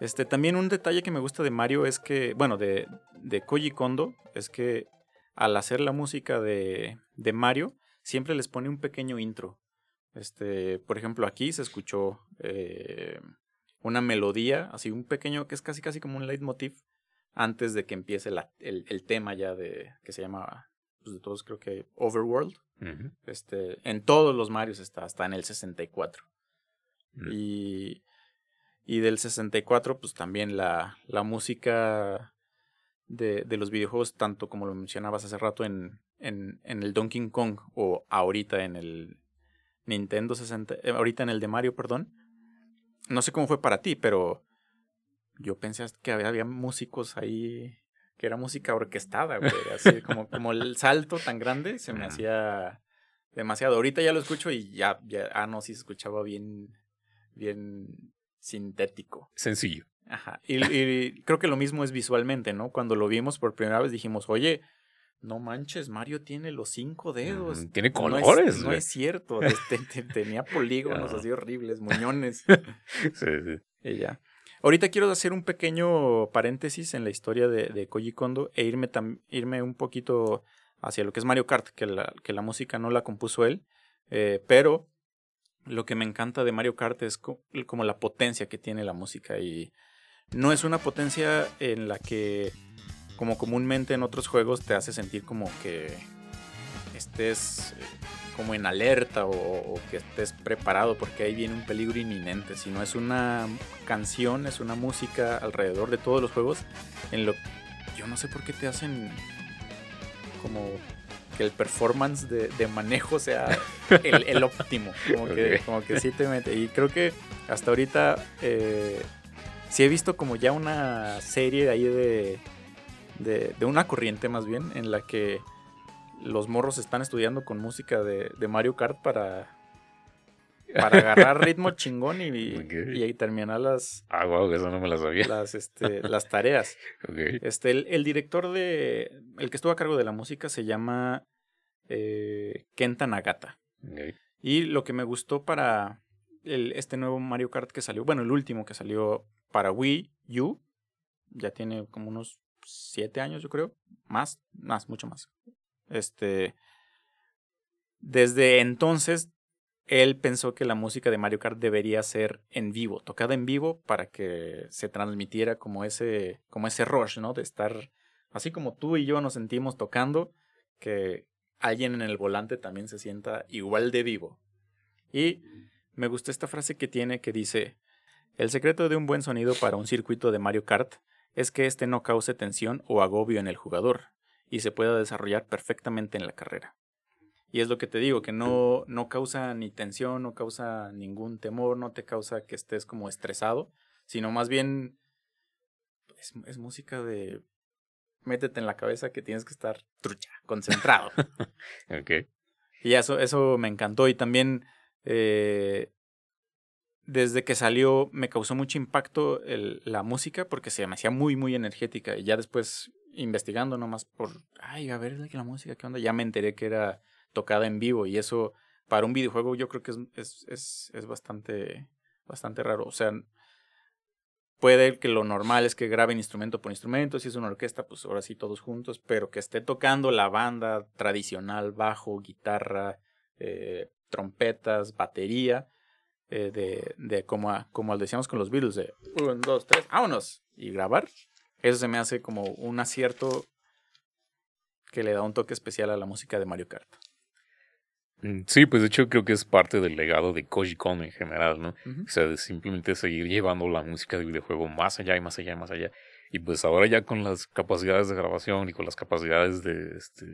Este, también un detalle que me gusta de Mario es que, bueno, de, de Koji Kondo, es que al hacer la música de, de Mario, siempre les pone un pequeño intro. Este, por ejemplo, aquí se escuchó eh, una melodía, así un pequeño, que es casi casi como un leitmotiv, antes de que empiece la, el, el, tema ya de, que se llama pues, de todos creo que Overworld. este, en todos los Marios está, hasta en el 64. Mm. Y, y del 64, pues también la, la música de, de, los videojuegos, tanto como lo mencionabas hace rato en, en, en el Donkey Kong o ahorita en el Nintendo 60, eh, ahorita en el de Mario, perdón. No sé cómo fue para ti, pero yo pensé que había, había músicos ahí que era música orquestada, güey. Así como, como el salto tan grande se me hacía demasiado. Ahorita ya lo escucho y ya, ya, ah, no, sí se escuchaba bien, bien sintético. Sencillo. Ajá. Y, creo que lo mismo es visualmente, ¿no? Cuando lo vimos por primera vez dijimos, oye, no manches, Mario tiene los cinco dedos. tiene colores. No es, cierto. Este, tenía polígonos así horribles, muñones. sí, sí. Y ya. Ahorita quiero hacer un pequeño paréntesis en la historia de, de Koji Kondo e irme, irme un poquito hacia lo que es Mario Kart, que la, música no la compuso él, eh, pero lo que me encanta de Mario Kart es como la potencia que tiene la música y no es una potencia en la que como comúnmente en otros juegos te hace sentir como que estés eh, como en alerta o, que estés preparado porque ahí viene un peligro inminente, sino es una canción, es una música alrededor de todos los juegos en lo yo no sé por qué te hacen como que el performance de, manejo sea el, óptimo, como que, como que sí te mete. Y creo que hasta ahorita eh, sí he visto como ya una serie ahí de de, de una corriente más bien en la que los morros están estudiando con música de, de Mario Kart para, para agarrar ritmo chingón y, y, terminar las. Ah, wow, eso no me lo sabía. Las, este, las tareas. Okay. Este, el, el, director de. El que estuvo a cargo de la música se llama eh, Kenta Nagata. Okay. Y lo que me gustó para el, este nuevo Mario Kart que salió, bueno, el último que salió para Wii U, ya tiene como unos siete años, yo creo. Más, más, mucho más. Este. Desde entonces, él pensó que la música de Mario Kart debería ser en vivo, tocada en vivo para que se transmitiera como ese, como ese rush, ¿no? De estar, así como tú y yo nos sentimos tocando, que alguien en el volante también se sienta igual de vivo. Y me gustó esta frase que tiene que dice, el secreto de un buen sonido para un circuito de Mario Kart es que éste no cause tensión o agobio en el jugador y se pueda desarrollar perfectamente en la carrera. Y es lo que te digo, que no, no causa ni tensión, no causa ningún temor, no te causa que estés como estresado, sino más bien es, es música de métete en la cabeza que tienes que estar trucha, concentrado. ok. Y eso, eso me encantó. Y también eh, desde que salió me causó mucho impacto el, la música porque se me hacía muy, muy energética. Y ya después investigando nomás por, ay, a ver la música, ¿qué onda? Ya me enteré que era tocada en vivo y eso para un videojuego yo creo que es, es, es, es bastante, bastante raro. O sea, puede que lo normal es que graben instrumento por instrumento, si es una orquesta, pues ahora sí todos juntos, pero que esté tocando la banda tradicional, bajo, guitarra, eh, trompetas, batería, eh, de, de como, como decíamos con los Beatles, de uno, dos, tres, vámonos, y grabar, eso se me hace como un acierto que le da un toque especial a la música de Mario Kart. Mm, sí, pues de hecho creo que es parte del legado de Koji Kondo en general, ¿no? O sea, de simplemente seguir llevando la música de videojuego más allá y más allá y más allá. Y pues ahora ya con las capacidades de grabación y con las capacidades de, este,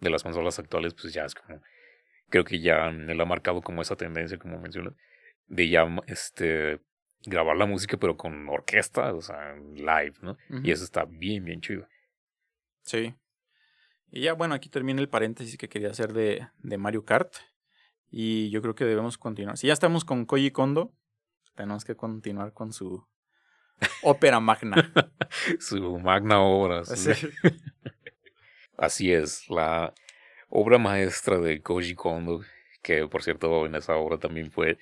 de las consolas actuales, pues ya es como, creo que ya él ha marcado como esa tendencia, como mencionas, de ya este, grabar la música pero con orquesta, o sea, live, ¿no? Y eso está bien, bien chido. Sí, y ya, bueno, aquí termina el paréntesis que quería hacer de, de Mario Kart. Y yo creo que debemos continuar. Si ya estamos con Koji Kondo, tenemos que continuar con su ópera magna. su magna obra. Así es, la obra maestra de Koji Kondo, que por cierto en esa obra también fue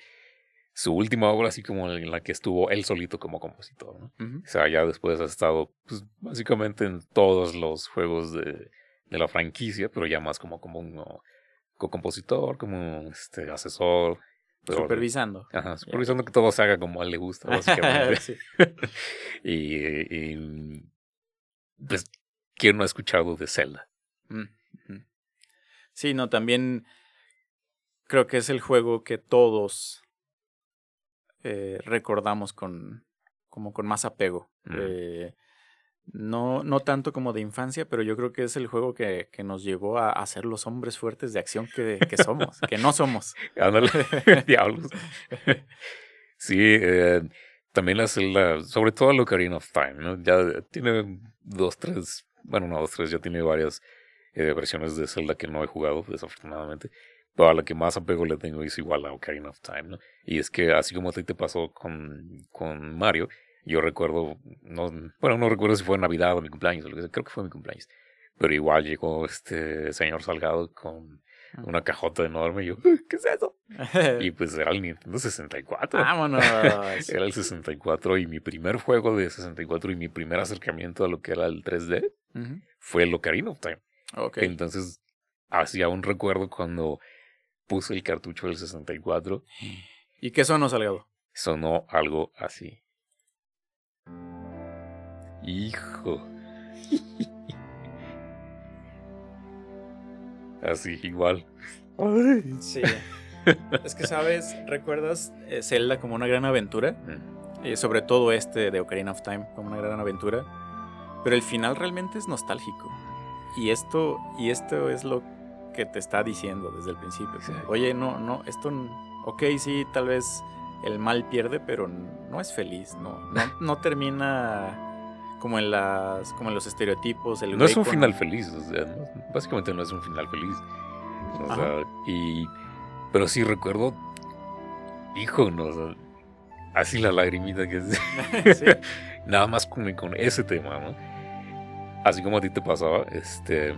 su última obra, así como en la que estuvo él solito como compositor. ¿no? O sea, ya después ha estado pues, básicamente en todos los juegos de de la franquicia, pero ya más como, como un co-compositor, como este asesor. supervisando. Ajá, supervisando que todo se haga como a él le gusta, básicamente. y, y, pues, ¿quién no ha escuchado de Zelda? Mm, sí, no, también creo que es el juego que todos eh, recordamos con como con más apego. Eh, no, no tanto como de infancia, pero yo creo que es el juego que, que nos llevó a, a, ser los hombres fuertes de acción que, que somos, que no somos. Ándale, diablos. Sí, eh, también la Zelda, sobre todo la Ocarina of Time, ¿no? Ya tiene dos, tres, bueno, no dos, tres, ya tiene varias eh, versiones de Zelda que no he jugado, desafortunadamente. Pero a la que más apego le tengo es igual a Ocarina of Time, ¿no? Y es que así como a ti te pasó con, con Mario, yo recuerdo, no, bueno, no recuerdo si fue Navidad o mi cumpleaños, creo que fue mi cumpleaños. Pero igual llegó este señor Salgado con una cajota enorme y yo, ¿qué es eso? y pues era el Nintendo 64. Vámonos. era el 64 y mi primer juego de 64 y mi primer acercamiento a lo que era el 3D fue el Ocarina of Time. Okay. Entonces, hacía un recuerdo cuando puse el cartucho del 64. ¿Y qué sonó Salgado? Sonó algo así. Hijo. Así, igual. Sí. es que, ¿sabes? ¿Recuerdas eh, Zelda como una gran aventura? Eh, sobre todo este de Ocarina of Time como una gran aventura. Pero el final realmente es nostálgico. Y esto, y esto es lo que te está diciendo desde el principio. Oye, no, no, esto, ok, sí, tal vez el mal pierde, pero no es feliz, no, no, no termina como en las como en los estereotipos. El no es un final feliz, o sea, no- básicamente no es un final feliz. O sea, y. Pero sí recuerdo. Hijo, no, o sea, así la lagrimita que es. Sí. Nada más con, con ese tema, ¿no? Así como a ti te pasaba, este.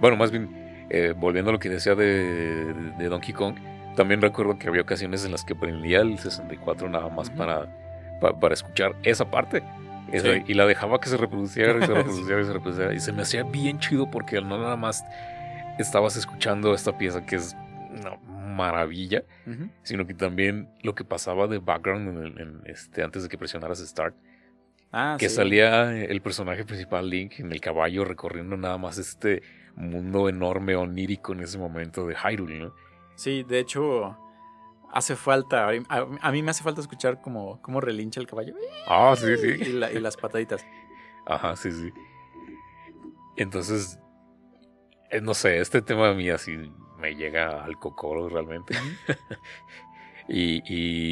Bueno, más bien, eh, volviendo a lo que decía de, de Donkey Kong, también recuerdo que había ocasiones en las que prendía el 64 nada más para, pa- para escuchar esa parte. Esa- Sí. Y la dejaba que se reproduciera y se reproduciera y se reproduciera. Y se me hacía bien chido porque no nada más estabas escuchando esta pieza que es una maravilla, sino que también lo que pasaba de background en el- en este, antes de que presionaras Start Ah, que sí. salía el personaje principal Link en el caballo recorriendo nada más este mundo enorme onírico en ese momento de Hyrule, ¿no? Sí, de hecho, hace falta. A, a mí me hace falta escuchar como cómo relincha el caballo Ah, sí, y, sí. la- y las pataditas. Ajá, sí, sí. Entonces, eh, no sé, este tema a mí así me llega al cocoro realmente. y,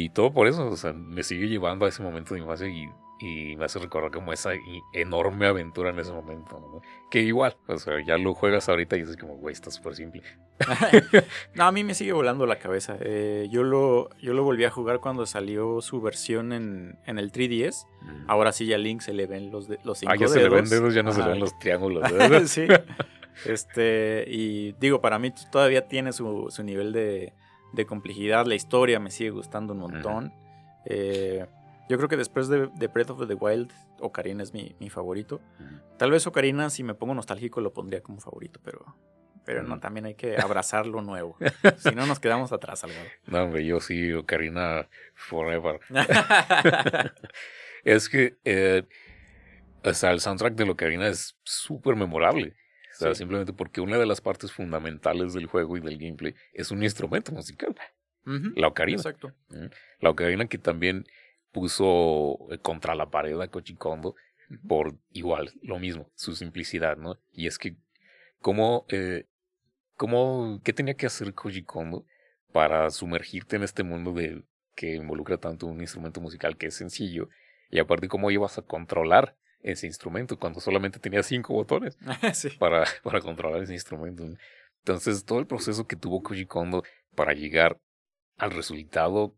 y todo por eso, o sea, me sigue llevando a ese momento de infancia y, y me hace recordar como esa enorme aventura en ese momento, ¿no? Que igual, o sea, ya lo juegas ahorita y es como, güey, está súper simple. no, a mí me sigue volando la cabeza. Eh, yo, lo, yo lo volví a jugar cuando salió su versión en, en el 3DS. Ahora sí, ya a Link se le ven los, de- los cinco Ah, ya se le ven dedos. dedos, ya no se le ven los triángulos. sí. Este, y digo, para mí todavía tiene su, su nivel de, de complejidad. La historia me sigue gustando un montón. Eh, yo creo que después de, de Breath of the Wild, Ocarina es mi, mi favorito. Tal vez Ocarina, si me pongo nostálgico, lo pondría como favorito, pero, pero no, también hay que abrazar lo nuevo. si no, nos quedamos atrás, Salgado. No, hombre, yo sí, Ocarina Forever. Es que, eh, o sea, el soundtrack de Ocarina es súper memorable. O sea, Sí. simplemente porque una de las partes fundamentales del juego y del gameplay es un instrumento musical, la ocarina. Exacto. La ocarina que también puso eh, contra la pared a Koji Kondo por igual, lo mismo, su simplicidad, ¿no? Y es que, ¿cómo, eh, cómo, qué tenía que hacer Koji Kondo para sumergirte en este mundo de que involucra tanto un instrumento musical que es sencillo y aparte cómo ibas a controlar ese instrumento cuando solamente tenía cinco botones sí. para, para controlar ese instrumento. Entonces, todo el proceso que tuvo Koji Kondo para llegar al resultado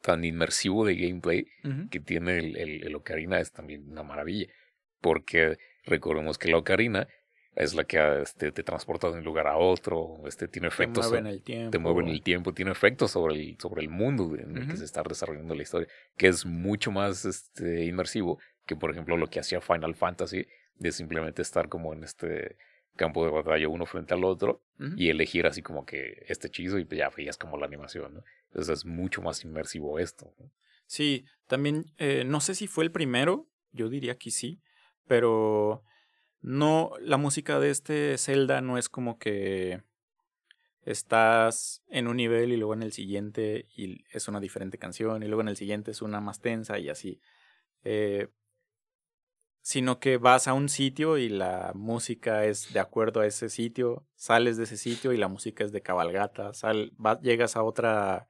tan inmersivo de gameplay que tiene el, el, el Ocarina es también una maravilla. Porque recordemos que la Ocarina es la que este, te transporta de un lugar a otro, este, tiene Te efectos, mueve en el tiempo. te mueve en el tiempo, tiene efectos sobre el, sobre el mundo en el que se está desarrollando la historia, que es mucho más este, inmersivo que, por ejemplo, lo que hacía Final Fantasy, de simplemente estar como en este campo de batalla uno frente al otro y elegir así como que este hechizo y pues ya veías como la animación, ¿no? Entonces es mucho más inmersivo esto. ¿no? Sí, también, eh, no sé si fue el primero, yo diría que sí, pero no, la música de este Zelda no es como que estás en un nivel y luego en el siguiente y es una diferente canción y luego en el siguiente es una más tensa y así. Eh, sino que vas a un sitio y la música es de acuerdo a ese sitio, sales de ese sitio y la música es de cabalgata, sal, llegas a otra,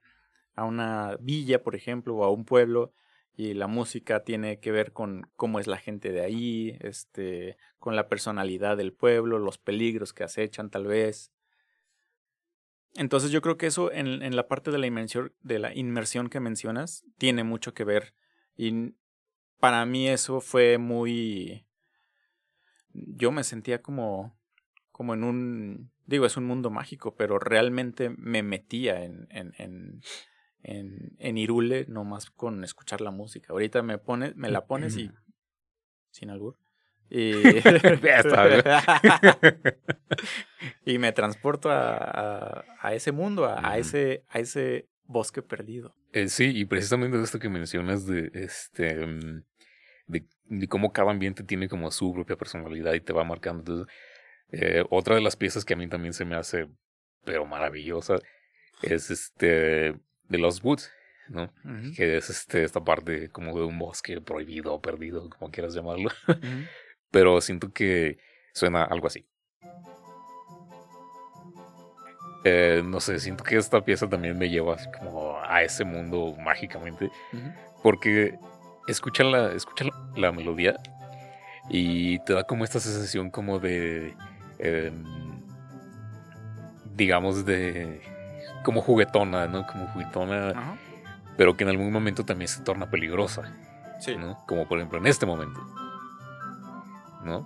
a una villa, por ejemplo, o a un pueblo y la música tiene que ver con cómo es la gente de ahí, este, con la personalidad del pueblo, los peligros que acechan tal vez. Entonces yo creo que eso en, en la parte de la inmersión, de la inmersión que mencionas tiene mucho que ver para mí eso fue muy yo me sentía como como en un digo es un mundo mágico pero realmente me metía en en, en, en, en Irule nomás con escuchar la música. Ahorita me pones me la pones y sin albur y, Ya está, y me transporto a, a, a ese mundo a, ese a ese bosque perdido. Eh, sí, y precisamente de esto que mencionas de este mm, de, de cómo cada ambiente tiene como su propia personalidad y te va marcando. Entonces, eh, otra de las piezas que a mí también se me hace pero maravillosa es este de los Woods, ¿no? Ujú. Que es este esta parte como de un bosque prohibido o perdido, como quieras llamarlo. Ujú. Pero siento que suena algo así. Eh, no sé, siento que esta pieza también me lleva como a ese mundo mágicamente. Ujú. Porque escucha la, escucha la, la melodía Y te da como esta sensación como de... em, digamos de... Como juguetona, ¿no? Como juguetona, Ajá. pero que en algún momento también se torna peligrosa, Sí. ¿no? Como por ejemplo en este momento. ¿No?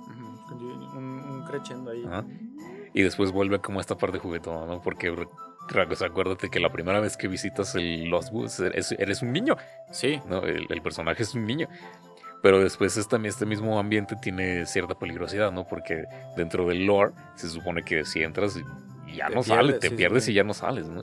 Un, un crescendo ahí. Ajá. Y después vuelve como a esta parte juguetona, ¿no? Porque o sea, acuérdate que la primera vez que visitas el Lost Woods eres, eres un niño, Sí. ¿no? El, el personaje es un niño. Pero después es también este mismo ambiente tiene cierta peligrosidad, ¿no? Porque dentro del lore se supone que si entras ya Te no sales, pierdes, te sí, pierdes sí. y ya no sales, ¿no?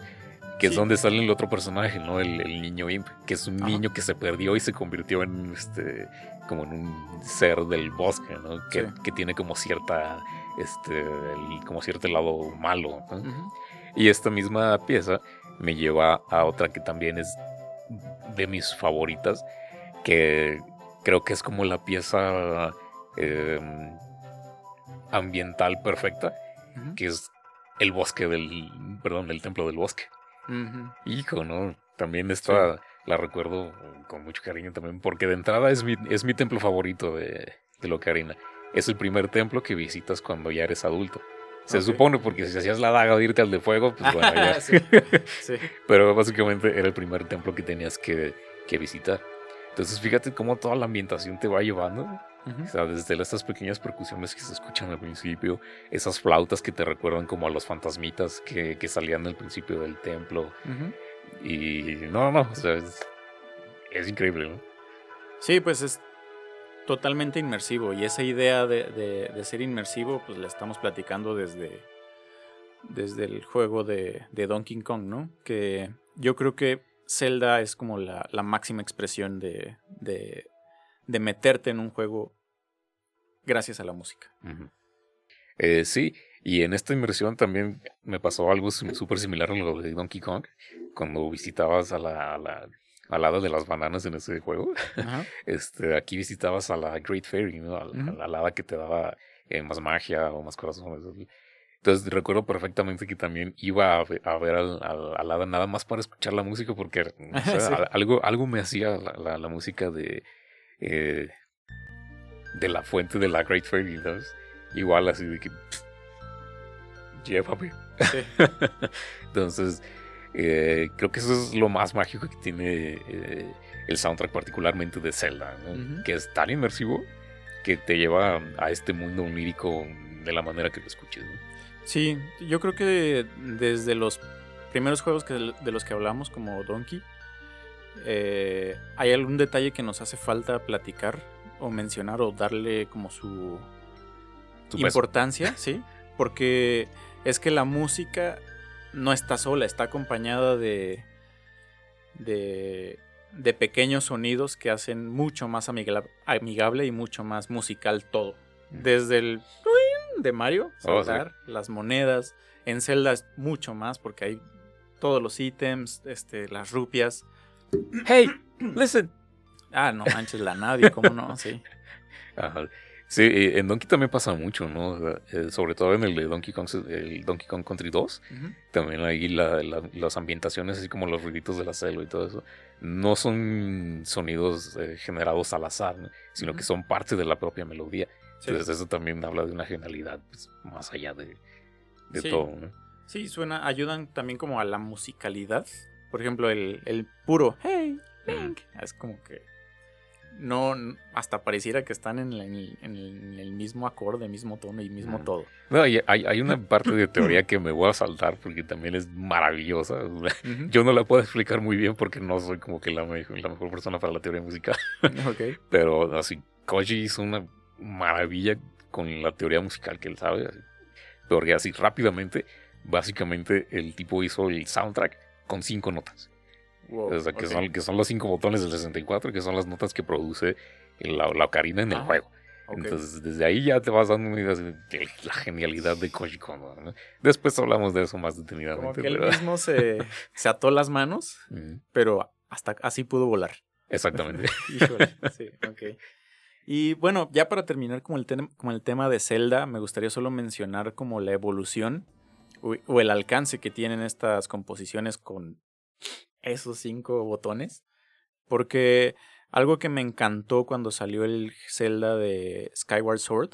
Que es Sí. donde sale el otro personaje, ¿no? El, el niño Imp, que es un Ajá. niño que se perdió y se convirtió en este como en un ser del bosque, ¿no? Que, que tiene como cierta este el- como cierto lado malo, ¿no? Ujú. Y esta misma pieza me lleva a otra que también es de mis favoritas, que creo que es como la pieza em, ambiental perfecta, que es el bosque del, perdón, el templo del bosque. Ujú. Hijo, ¿no? También esta la recuerdo con mucho cariño también, porque de entrada es mi, es mi templo favorito de, de Locarina. Es el primer templo que visitas cuando ya eres adulto. Se supone, porque si hacías la daga de irte al de fuego, pues bueno, ya. Sí. Sí. Pero básicamente era el primer templo que tenías que, que visitar. Entonces fíjate cómo toda la ambientación te va llevando. Ujú. O sea, desde estas pequeñas percusiones que se escuchan al principio, esas flautas que te recuerdan como a los fantasmitas que, que salían al principio del templo. Y no, no, o sea, es, es increíble, ¿no? Sí, pues es totalmente inmersivo. Y esa idea de, de- ser inmersivo, pues la estamos platicando desde, desde el juego de, de Donkey Kong, ¿no? Que yo creo que Zelda es como la, la máxima expresión de, meterte en un juego gracias a la música. Eh, sí, y en esta inmersión también me pasó algo súper similar a lo de Donkey Kong, cuando visitabas a la, al hada de las bananas en ese juego. Ajá. Este, aquí visitabas a la Great Fairy, ¿no? A, la- a Ujú. la hada que te daba eh, más magia o más corazones. Entonces recuerdo perfectamente que también iba a, ve- a ver al, al, al hada nada más para escuchar la música porque no sé, Sí. a- algo, algo me hacía la, la- la música de, eh, de la fuente de la Great Fairy, ¿sabes? Igual así de que... pff, Llévame. Sí. Entonces, eh, creo que eso es lo más mágico que tiene eh, el soundtrack, particularmente de Zelda, que es tan inmersivo que te lleva a este mundo onírico de la manera que lo escuches. ¿no? Sí, yo creo que desde los primeros juegos que, de los que hablamos, como Donkey, eh, hay algún detalle que nos hace falta platicar o mencionar o darle como su importancia, ¿sí? Porque es que la música no está sola, está acompañada de, de, de pequeños sonidos que hacen mucho más amigla- amigable y mucho más musical todo. Desde el de Mario, Oh, sí. saltar, las monedas. En Zelda es mucho más porque hay todos los ítems, este, las rupias. Hey, listen. Ah, no manches, la nadie, ¿cómo no? Sí. Ajá. Sí, en Donkey también pasa mucho, ¿no? Eh, sobre todo en el de Donkey Kong, el Donkey Kong Country 2. Ujú. También ahí la- la- las ambientaciones, así como los ruiditos de la selva y todo eso, no son sonidos eh, generados al azar, ¿no? sino que son parte de la propia melodía. Sí. Entonces eso también habla de una genialidad pues, más allá de, de Sí. todo. ¿no? Sí, suena, ayudan también como a la musicalidad. Por ejemplo, el, el puro Hey, Link. Es como que no, hasta pareciera que están en, la- en el, en el- mismo acorde, mismo tono y mismo Mm. todo. No, hay, hay una parte de teoría que me voy a saltar porque también es maravillosa. Yo no la puedo explicar muy bien porque no soy como que la, me- la mejor persona para la teoría musical. Ok. Pero así, Koji hizo una maravilla con la teoría musical que él sabe. así. Porque así rápidamente, básicamente el tipo hizo el soundtrack con cinco notas. Wow, o sea, que, ok. son, que son los cinco botones del 64, que son las notas que produce la, la ocarina en el Ah, juego. ok. Entonces, desde ahí ya te vas dando una idea de la genialidad de Koji Kondo. ¿no? Después hablamos de eso más como detenidamente. que él pero- mismo se, se ató las manos, Ujú, pero hasta así pudo volar. Exactamente. Híjole, sí, ok. Y bueno, ya para terminar como el, como el tema de Zelda, me gustaría solo mencionar como la evolución o, o el alcance que tienen estas composiciones con esos cinco botones. Porque Algo que me encantó cuando salió el Zelda de Skyward Sword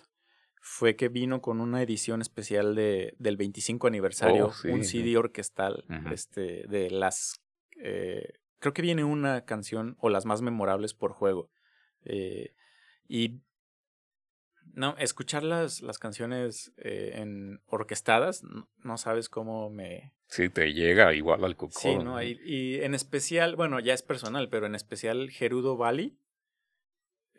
fue que vino con una edición especial de, del 25 aniversario, Oh, un sí, CD orquestal este, de las... eh, creo que viene una canción o las más memorables por juego. Eh, y no, escuchar las, las canciones eh, en orquestadas, no, no sabes cómo me, Sí, te llega igual al coco. Sí, ¿no? Y, y en especial, bueno, ya es personal, pero en especial Gerudo Valley.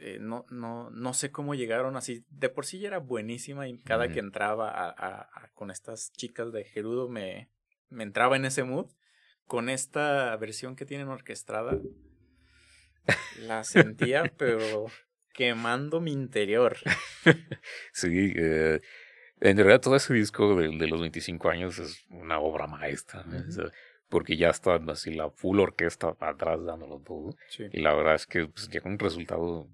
eh, no, no, no sé cómo llegaron así. De por sí ya era buenísima y cada que entraba a- a- a- con estas chicas de Gerudo me, me entraba en ese mood. Con esta versión que tienen orquestada, la sentía, pero quemando mi interior. Sí, eh, en realidad todo ese disco de, de los 25 años es una obra maestra, porque ya está así la full orquesta atrás dándolo todo. Sí, Y la verdad es que pues, llega un resultado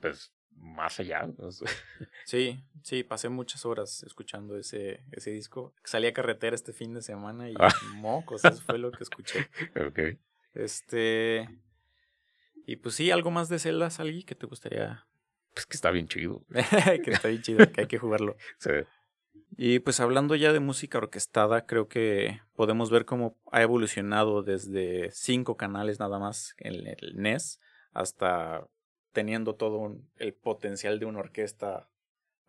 pues más allá. sí, sí, pasé muchas horas escuchando ese, ese disco. Salí a carretera este fin de semana y Ah. mocos, eso fue lo que escuché. ok. Este. Y pues sí, algo más de Zelda, Salgi, que te gustaría. Pues que está bien chido. que está bien chido, que hay que jugarlo. Sí. Y pues hablando ya de música orquestada, creo que podemos ver cómo ha evolucionado desde cinco canales nada más en el NES hasta teniendo todo un- el potencial de una orquesta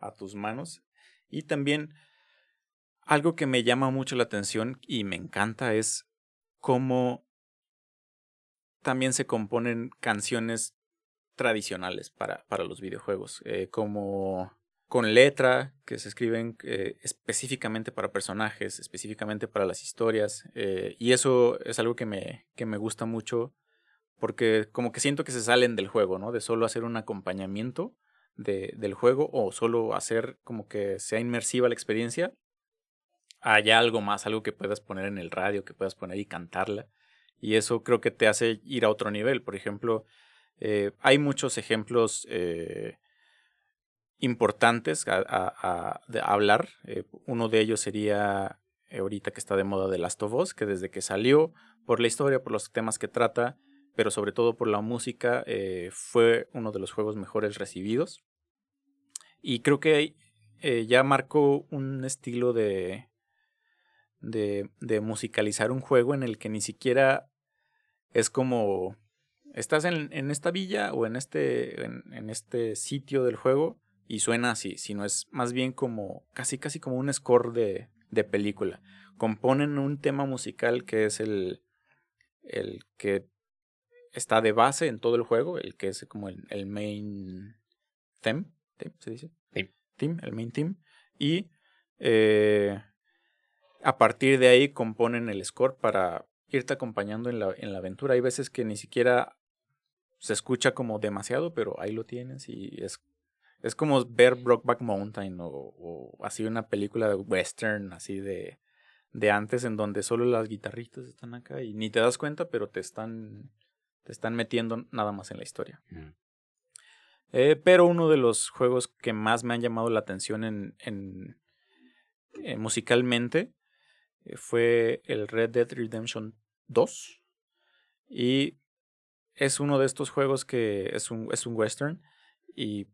a tus manos. Y también algo que me llama mucho la atención y me encanta es cómo también se componen canciones tradicionales para, para los videojuegos, eh, como con letra que se escriben eh, específicamente para personajes, específicamente para las historias, eh, y eso es algo que me, que me gusta mucho porque como que siento que se salen del juego, ¿no? De solo hacer un acompañamiento de, del juego o solo hacer como que sea inmersiva la experiencia, haya algo más, algo que puedas poner en el radio, que puedas poner y cantarla. Y eso creo que te hace ir a otro nivel. Por ejemplo, eh, hay muchos ejemplos eh, importantes a, de hablar. Eh, uno de ellos sería ahorita que está de moda de Last of Us, que desde que salió, por la historia, por los temas que trata, pero sobre todo por la música, fue uno de los juegos mejores recibidos. Y creo que ya marcó un estilo de, de musicalizar un juego en el que ni siquiera es como estás en, en esta villa o en este, en, en este sitio del juego y suena así, sino es más bien como casi casi como un score de, de película. Componen un tema musical que es el, el que está de base en todo el juego, el que es como el, el main theme, theme, ¿se dice? Theme. Theme, el main theme. Y eh, a partir de ahí componen el score para irte acompañando en la, en la aventura. Hay veces que ni siquiera se escucha como demasiado, pero ahí lo tienes y es, es como ver Brokeback Mountain o, o así una película de western así de, de antes en donde solo las guitarritas están acá y ni te das cuenta, pero te están, te están metiendo nada más en la historia. Mm. Eh, pero uno de los juegos que más me han llamado la atención en, en eh, musicalmente fue el Red Dead Redemption 2. Y es uno de estos juegos que es un, es un western. Y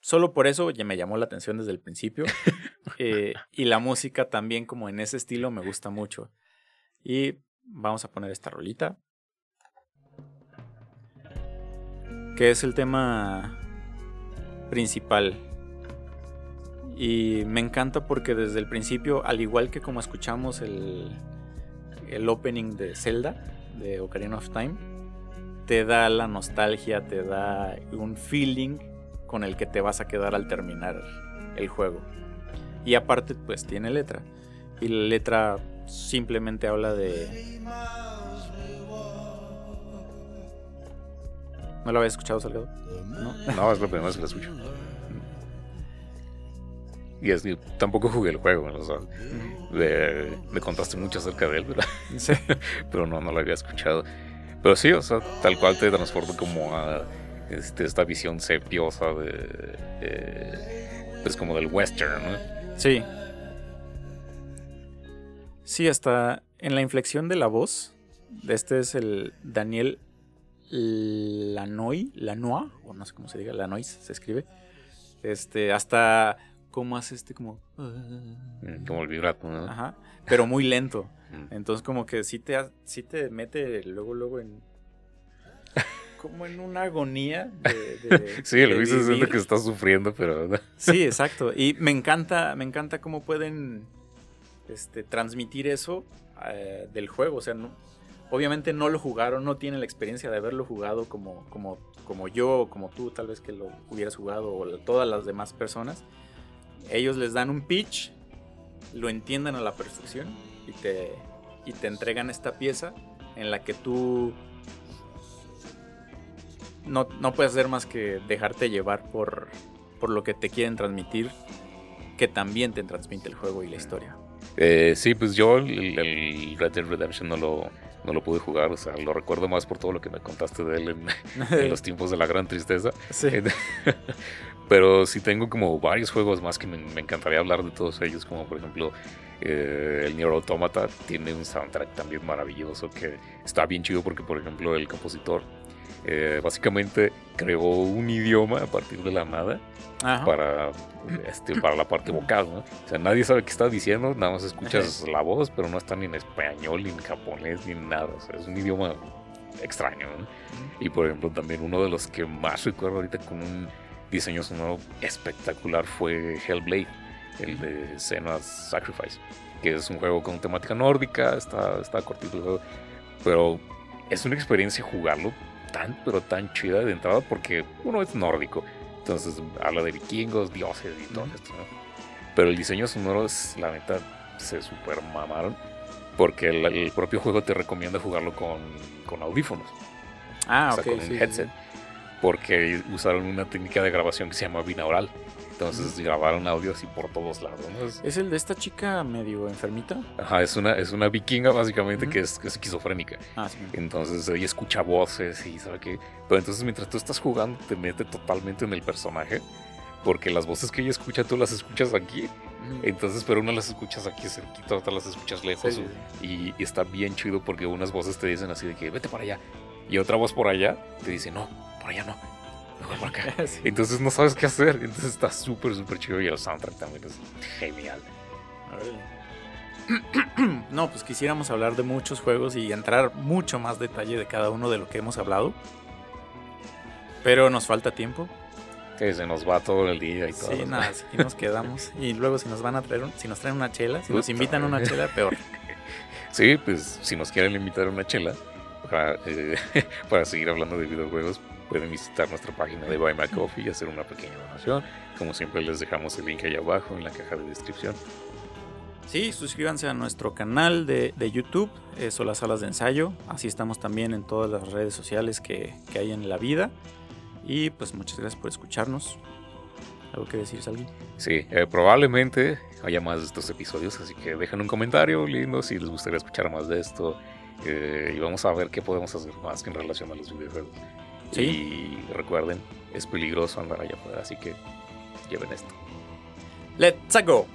solo por eso ya me llamó la atención desde el principio. Eh, y la música también como en ese estilo me gusta mucho. Y vamos a poner esta rolita. Que es el tema principal. Y me encanta porque desde el principio, al igual que como escuchamos el, el opening de Zelda, de Ocarina of Time, te da la nostalgia, te da un feeling con el que te vas a quedar al terminar el juego. Y aparte, pues tiene letra. Y la letra simplemente habla de... ¿No lo habías escuchado, Salgado? ¿No? No, es la primera vez que la escucho. Y es que tampoco jugué el juego, o sea, de- me contaste mucho acerca de él, pero, Sí. pero no, no lo había escuchado. Pero sí, o sea, tal cual te transporta como a este, esta visión sepiosa de, pues como del western, ¿no? Sí. Sí, hasta en la inflexión de la voz. Este es el Daniel Lanoi, Lanois, o no sé cómo se diga, Lanois se escribe. Este, hasta cómo hace este como... Mm, Como el vibrato, ¿no? Ajá, pero muy lento. Mm. Entonces como que sí te, sí te mete luego, luego en... Como en una agonía de... de- Sí, lo dices es que estás sufriendo, pero Sí, exacto. Y me encanta, me encanta cómo pueden este, transmitir eso eh, del juego. O sea, no- obviamente no lo jugaron, no tienen la experiencia de haberlo jugado como, como, como yo, como tú, tal vez que lo hubieras jugado, o todas las demás personas. Ellos les dan un pitch, lo entiendan a la perfección y te, y te entregan esta pieza en la que tú no, no puedes hacer más que dejarte llevar por, por lo que te quieren transmitir, que también te transmite el juego y la historia. Eh, sí, pues yo el, el Red Dead Redemption no lo, no lo pude jugar, o sea, lo recuerdo más por todo lo que me contaste de él en, en los tiempos de la gran tristeza. Sí. Pero sí tengo como varios juegos más que me, me encantaría hablar de todos ellos, como por ejemplo eh, el Nier Automata tiene un soundtrack también maravilloso que está bien chido porque por ejemplo el compositor eh, básicamente creó un idioma a partir de la nada Ajá. para, este, para la parte vocal, ¿no? O sea, nadie sabe qué está diciendo, nada más escuchas la voz, pero no está ni en español, ni en japonés, ni en nada. O sea, es un idioma extraño, ¿no? Y por ejemplo, también uno de los que más recuerdo ahorita con un diseño sonoro espectacular fue Hellblade, el de Senua's Sacrifice, que es un juego con temática nórdica, está, está cortito el juego, pero es una experiencia jugarlo tan, pero tan chida de entrada porque uno es nórdico, entonces habla de vikingos, dioses y todo esto, ¿no? Pero el diseño sonoro es, la neta, se super mamaron. Porque el, el propio juego te recomienda jugarlo con, con audífonos, Ah, o sea, ok. con un sí, headset. sí. Porque usaron una técnica de grabación que se llama binaural. Entonces grabaron audio así por todos lados. ¿no? Es- ¿Es el de esta chica medio enfermita? Ajá, es una, es una vikinga básicamente Ujú. que, es, que es esquizofrénica. Ah, sí. Entonces ella escucha voces y sabe que... Pero entonces mientras tú estás jugando te mete totalmente en el personaje. Porque las voces que ella escucha tú las escuchas aquí. Ujú. Entonces, pero unas las escuchas aquí cerquita, otras las escuchas lejos. Sí, sí, Y, y está bien chido porque unas voces te dicen así de que vete para allá. Y otra voz por allá te dice no, por allá no. Mejor acá. sí. Entonces no sabes qué hacer. Entonces está súper, súper chido. Y el soundtrack también es genial. No, pues quisiéramos hablar de muchos juegos y entrar mucho más detalle de cada uno de lo que hemos hablado. Pero nos falta tiempo. Que se nos va todo el día y todo. Sí, nada, aquí nos quedamos. Y luego si nos van a traer, un- si nos traen una chela, si nos invitan a una chela, peor. Sí, pues si nos quieren invitar a una chela para, eh, para seguir hablando de videojuegos, pueden visitar nuestra página de Buy My Coffee y hacer una pequeña donación. Como siempre les dejamos el link ahí abajo en la caja de descripción. Sí, suscríbanse a nuestro canal de, de YouTube, son las salas de ensayo. Así estamos también en todas las redes sociales que, que hay en la vida. Y pues muchas gracias por escucharnos. ¿Algo que decir, alguien? Sí, eh, probablemente haya más de estos episodios, así que dejen un comentario lindo si les gustaría escuchar más de esto. eh, y vamos a ver qué podemos hacer más en relación a los videojuegos. Y recuerden, es peligroso andar allá afuera, así que lleven esto. Let's go.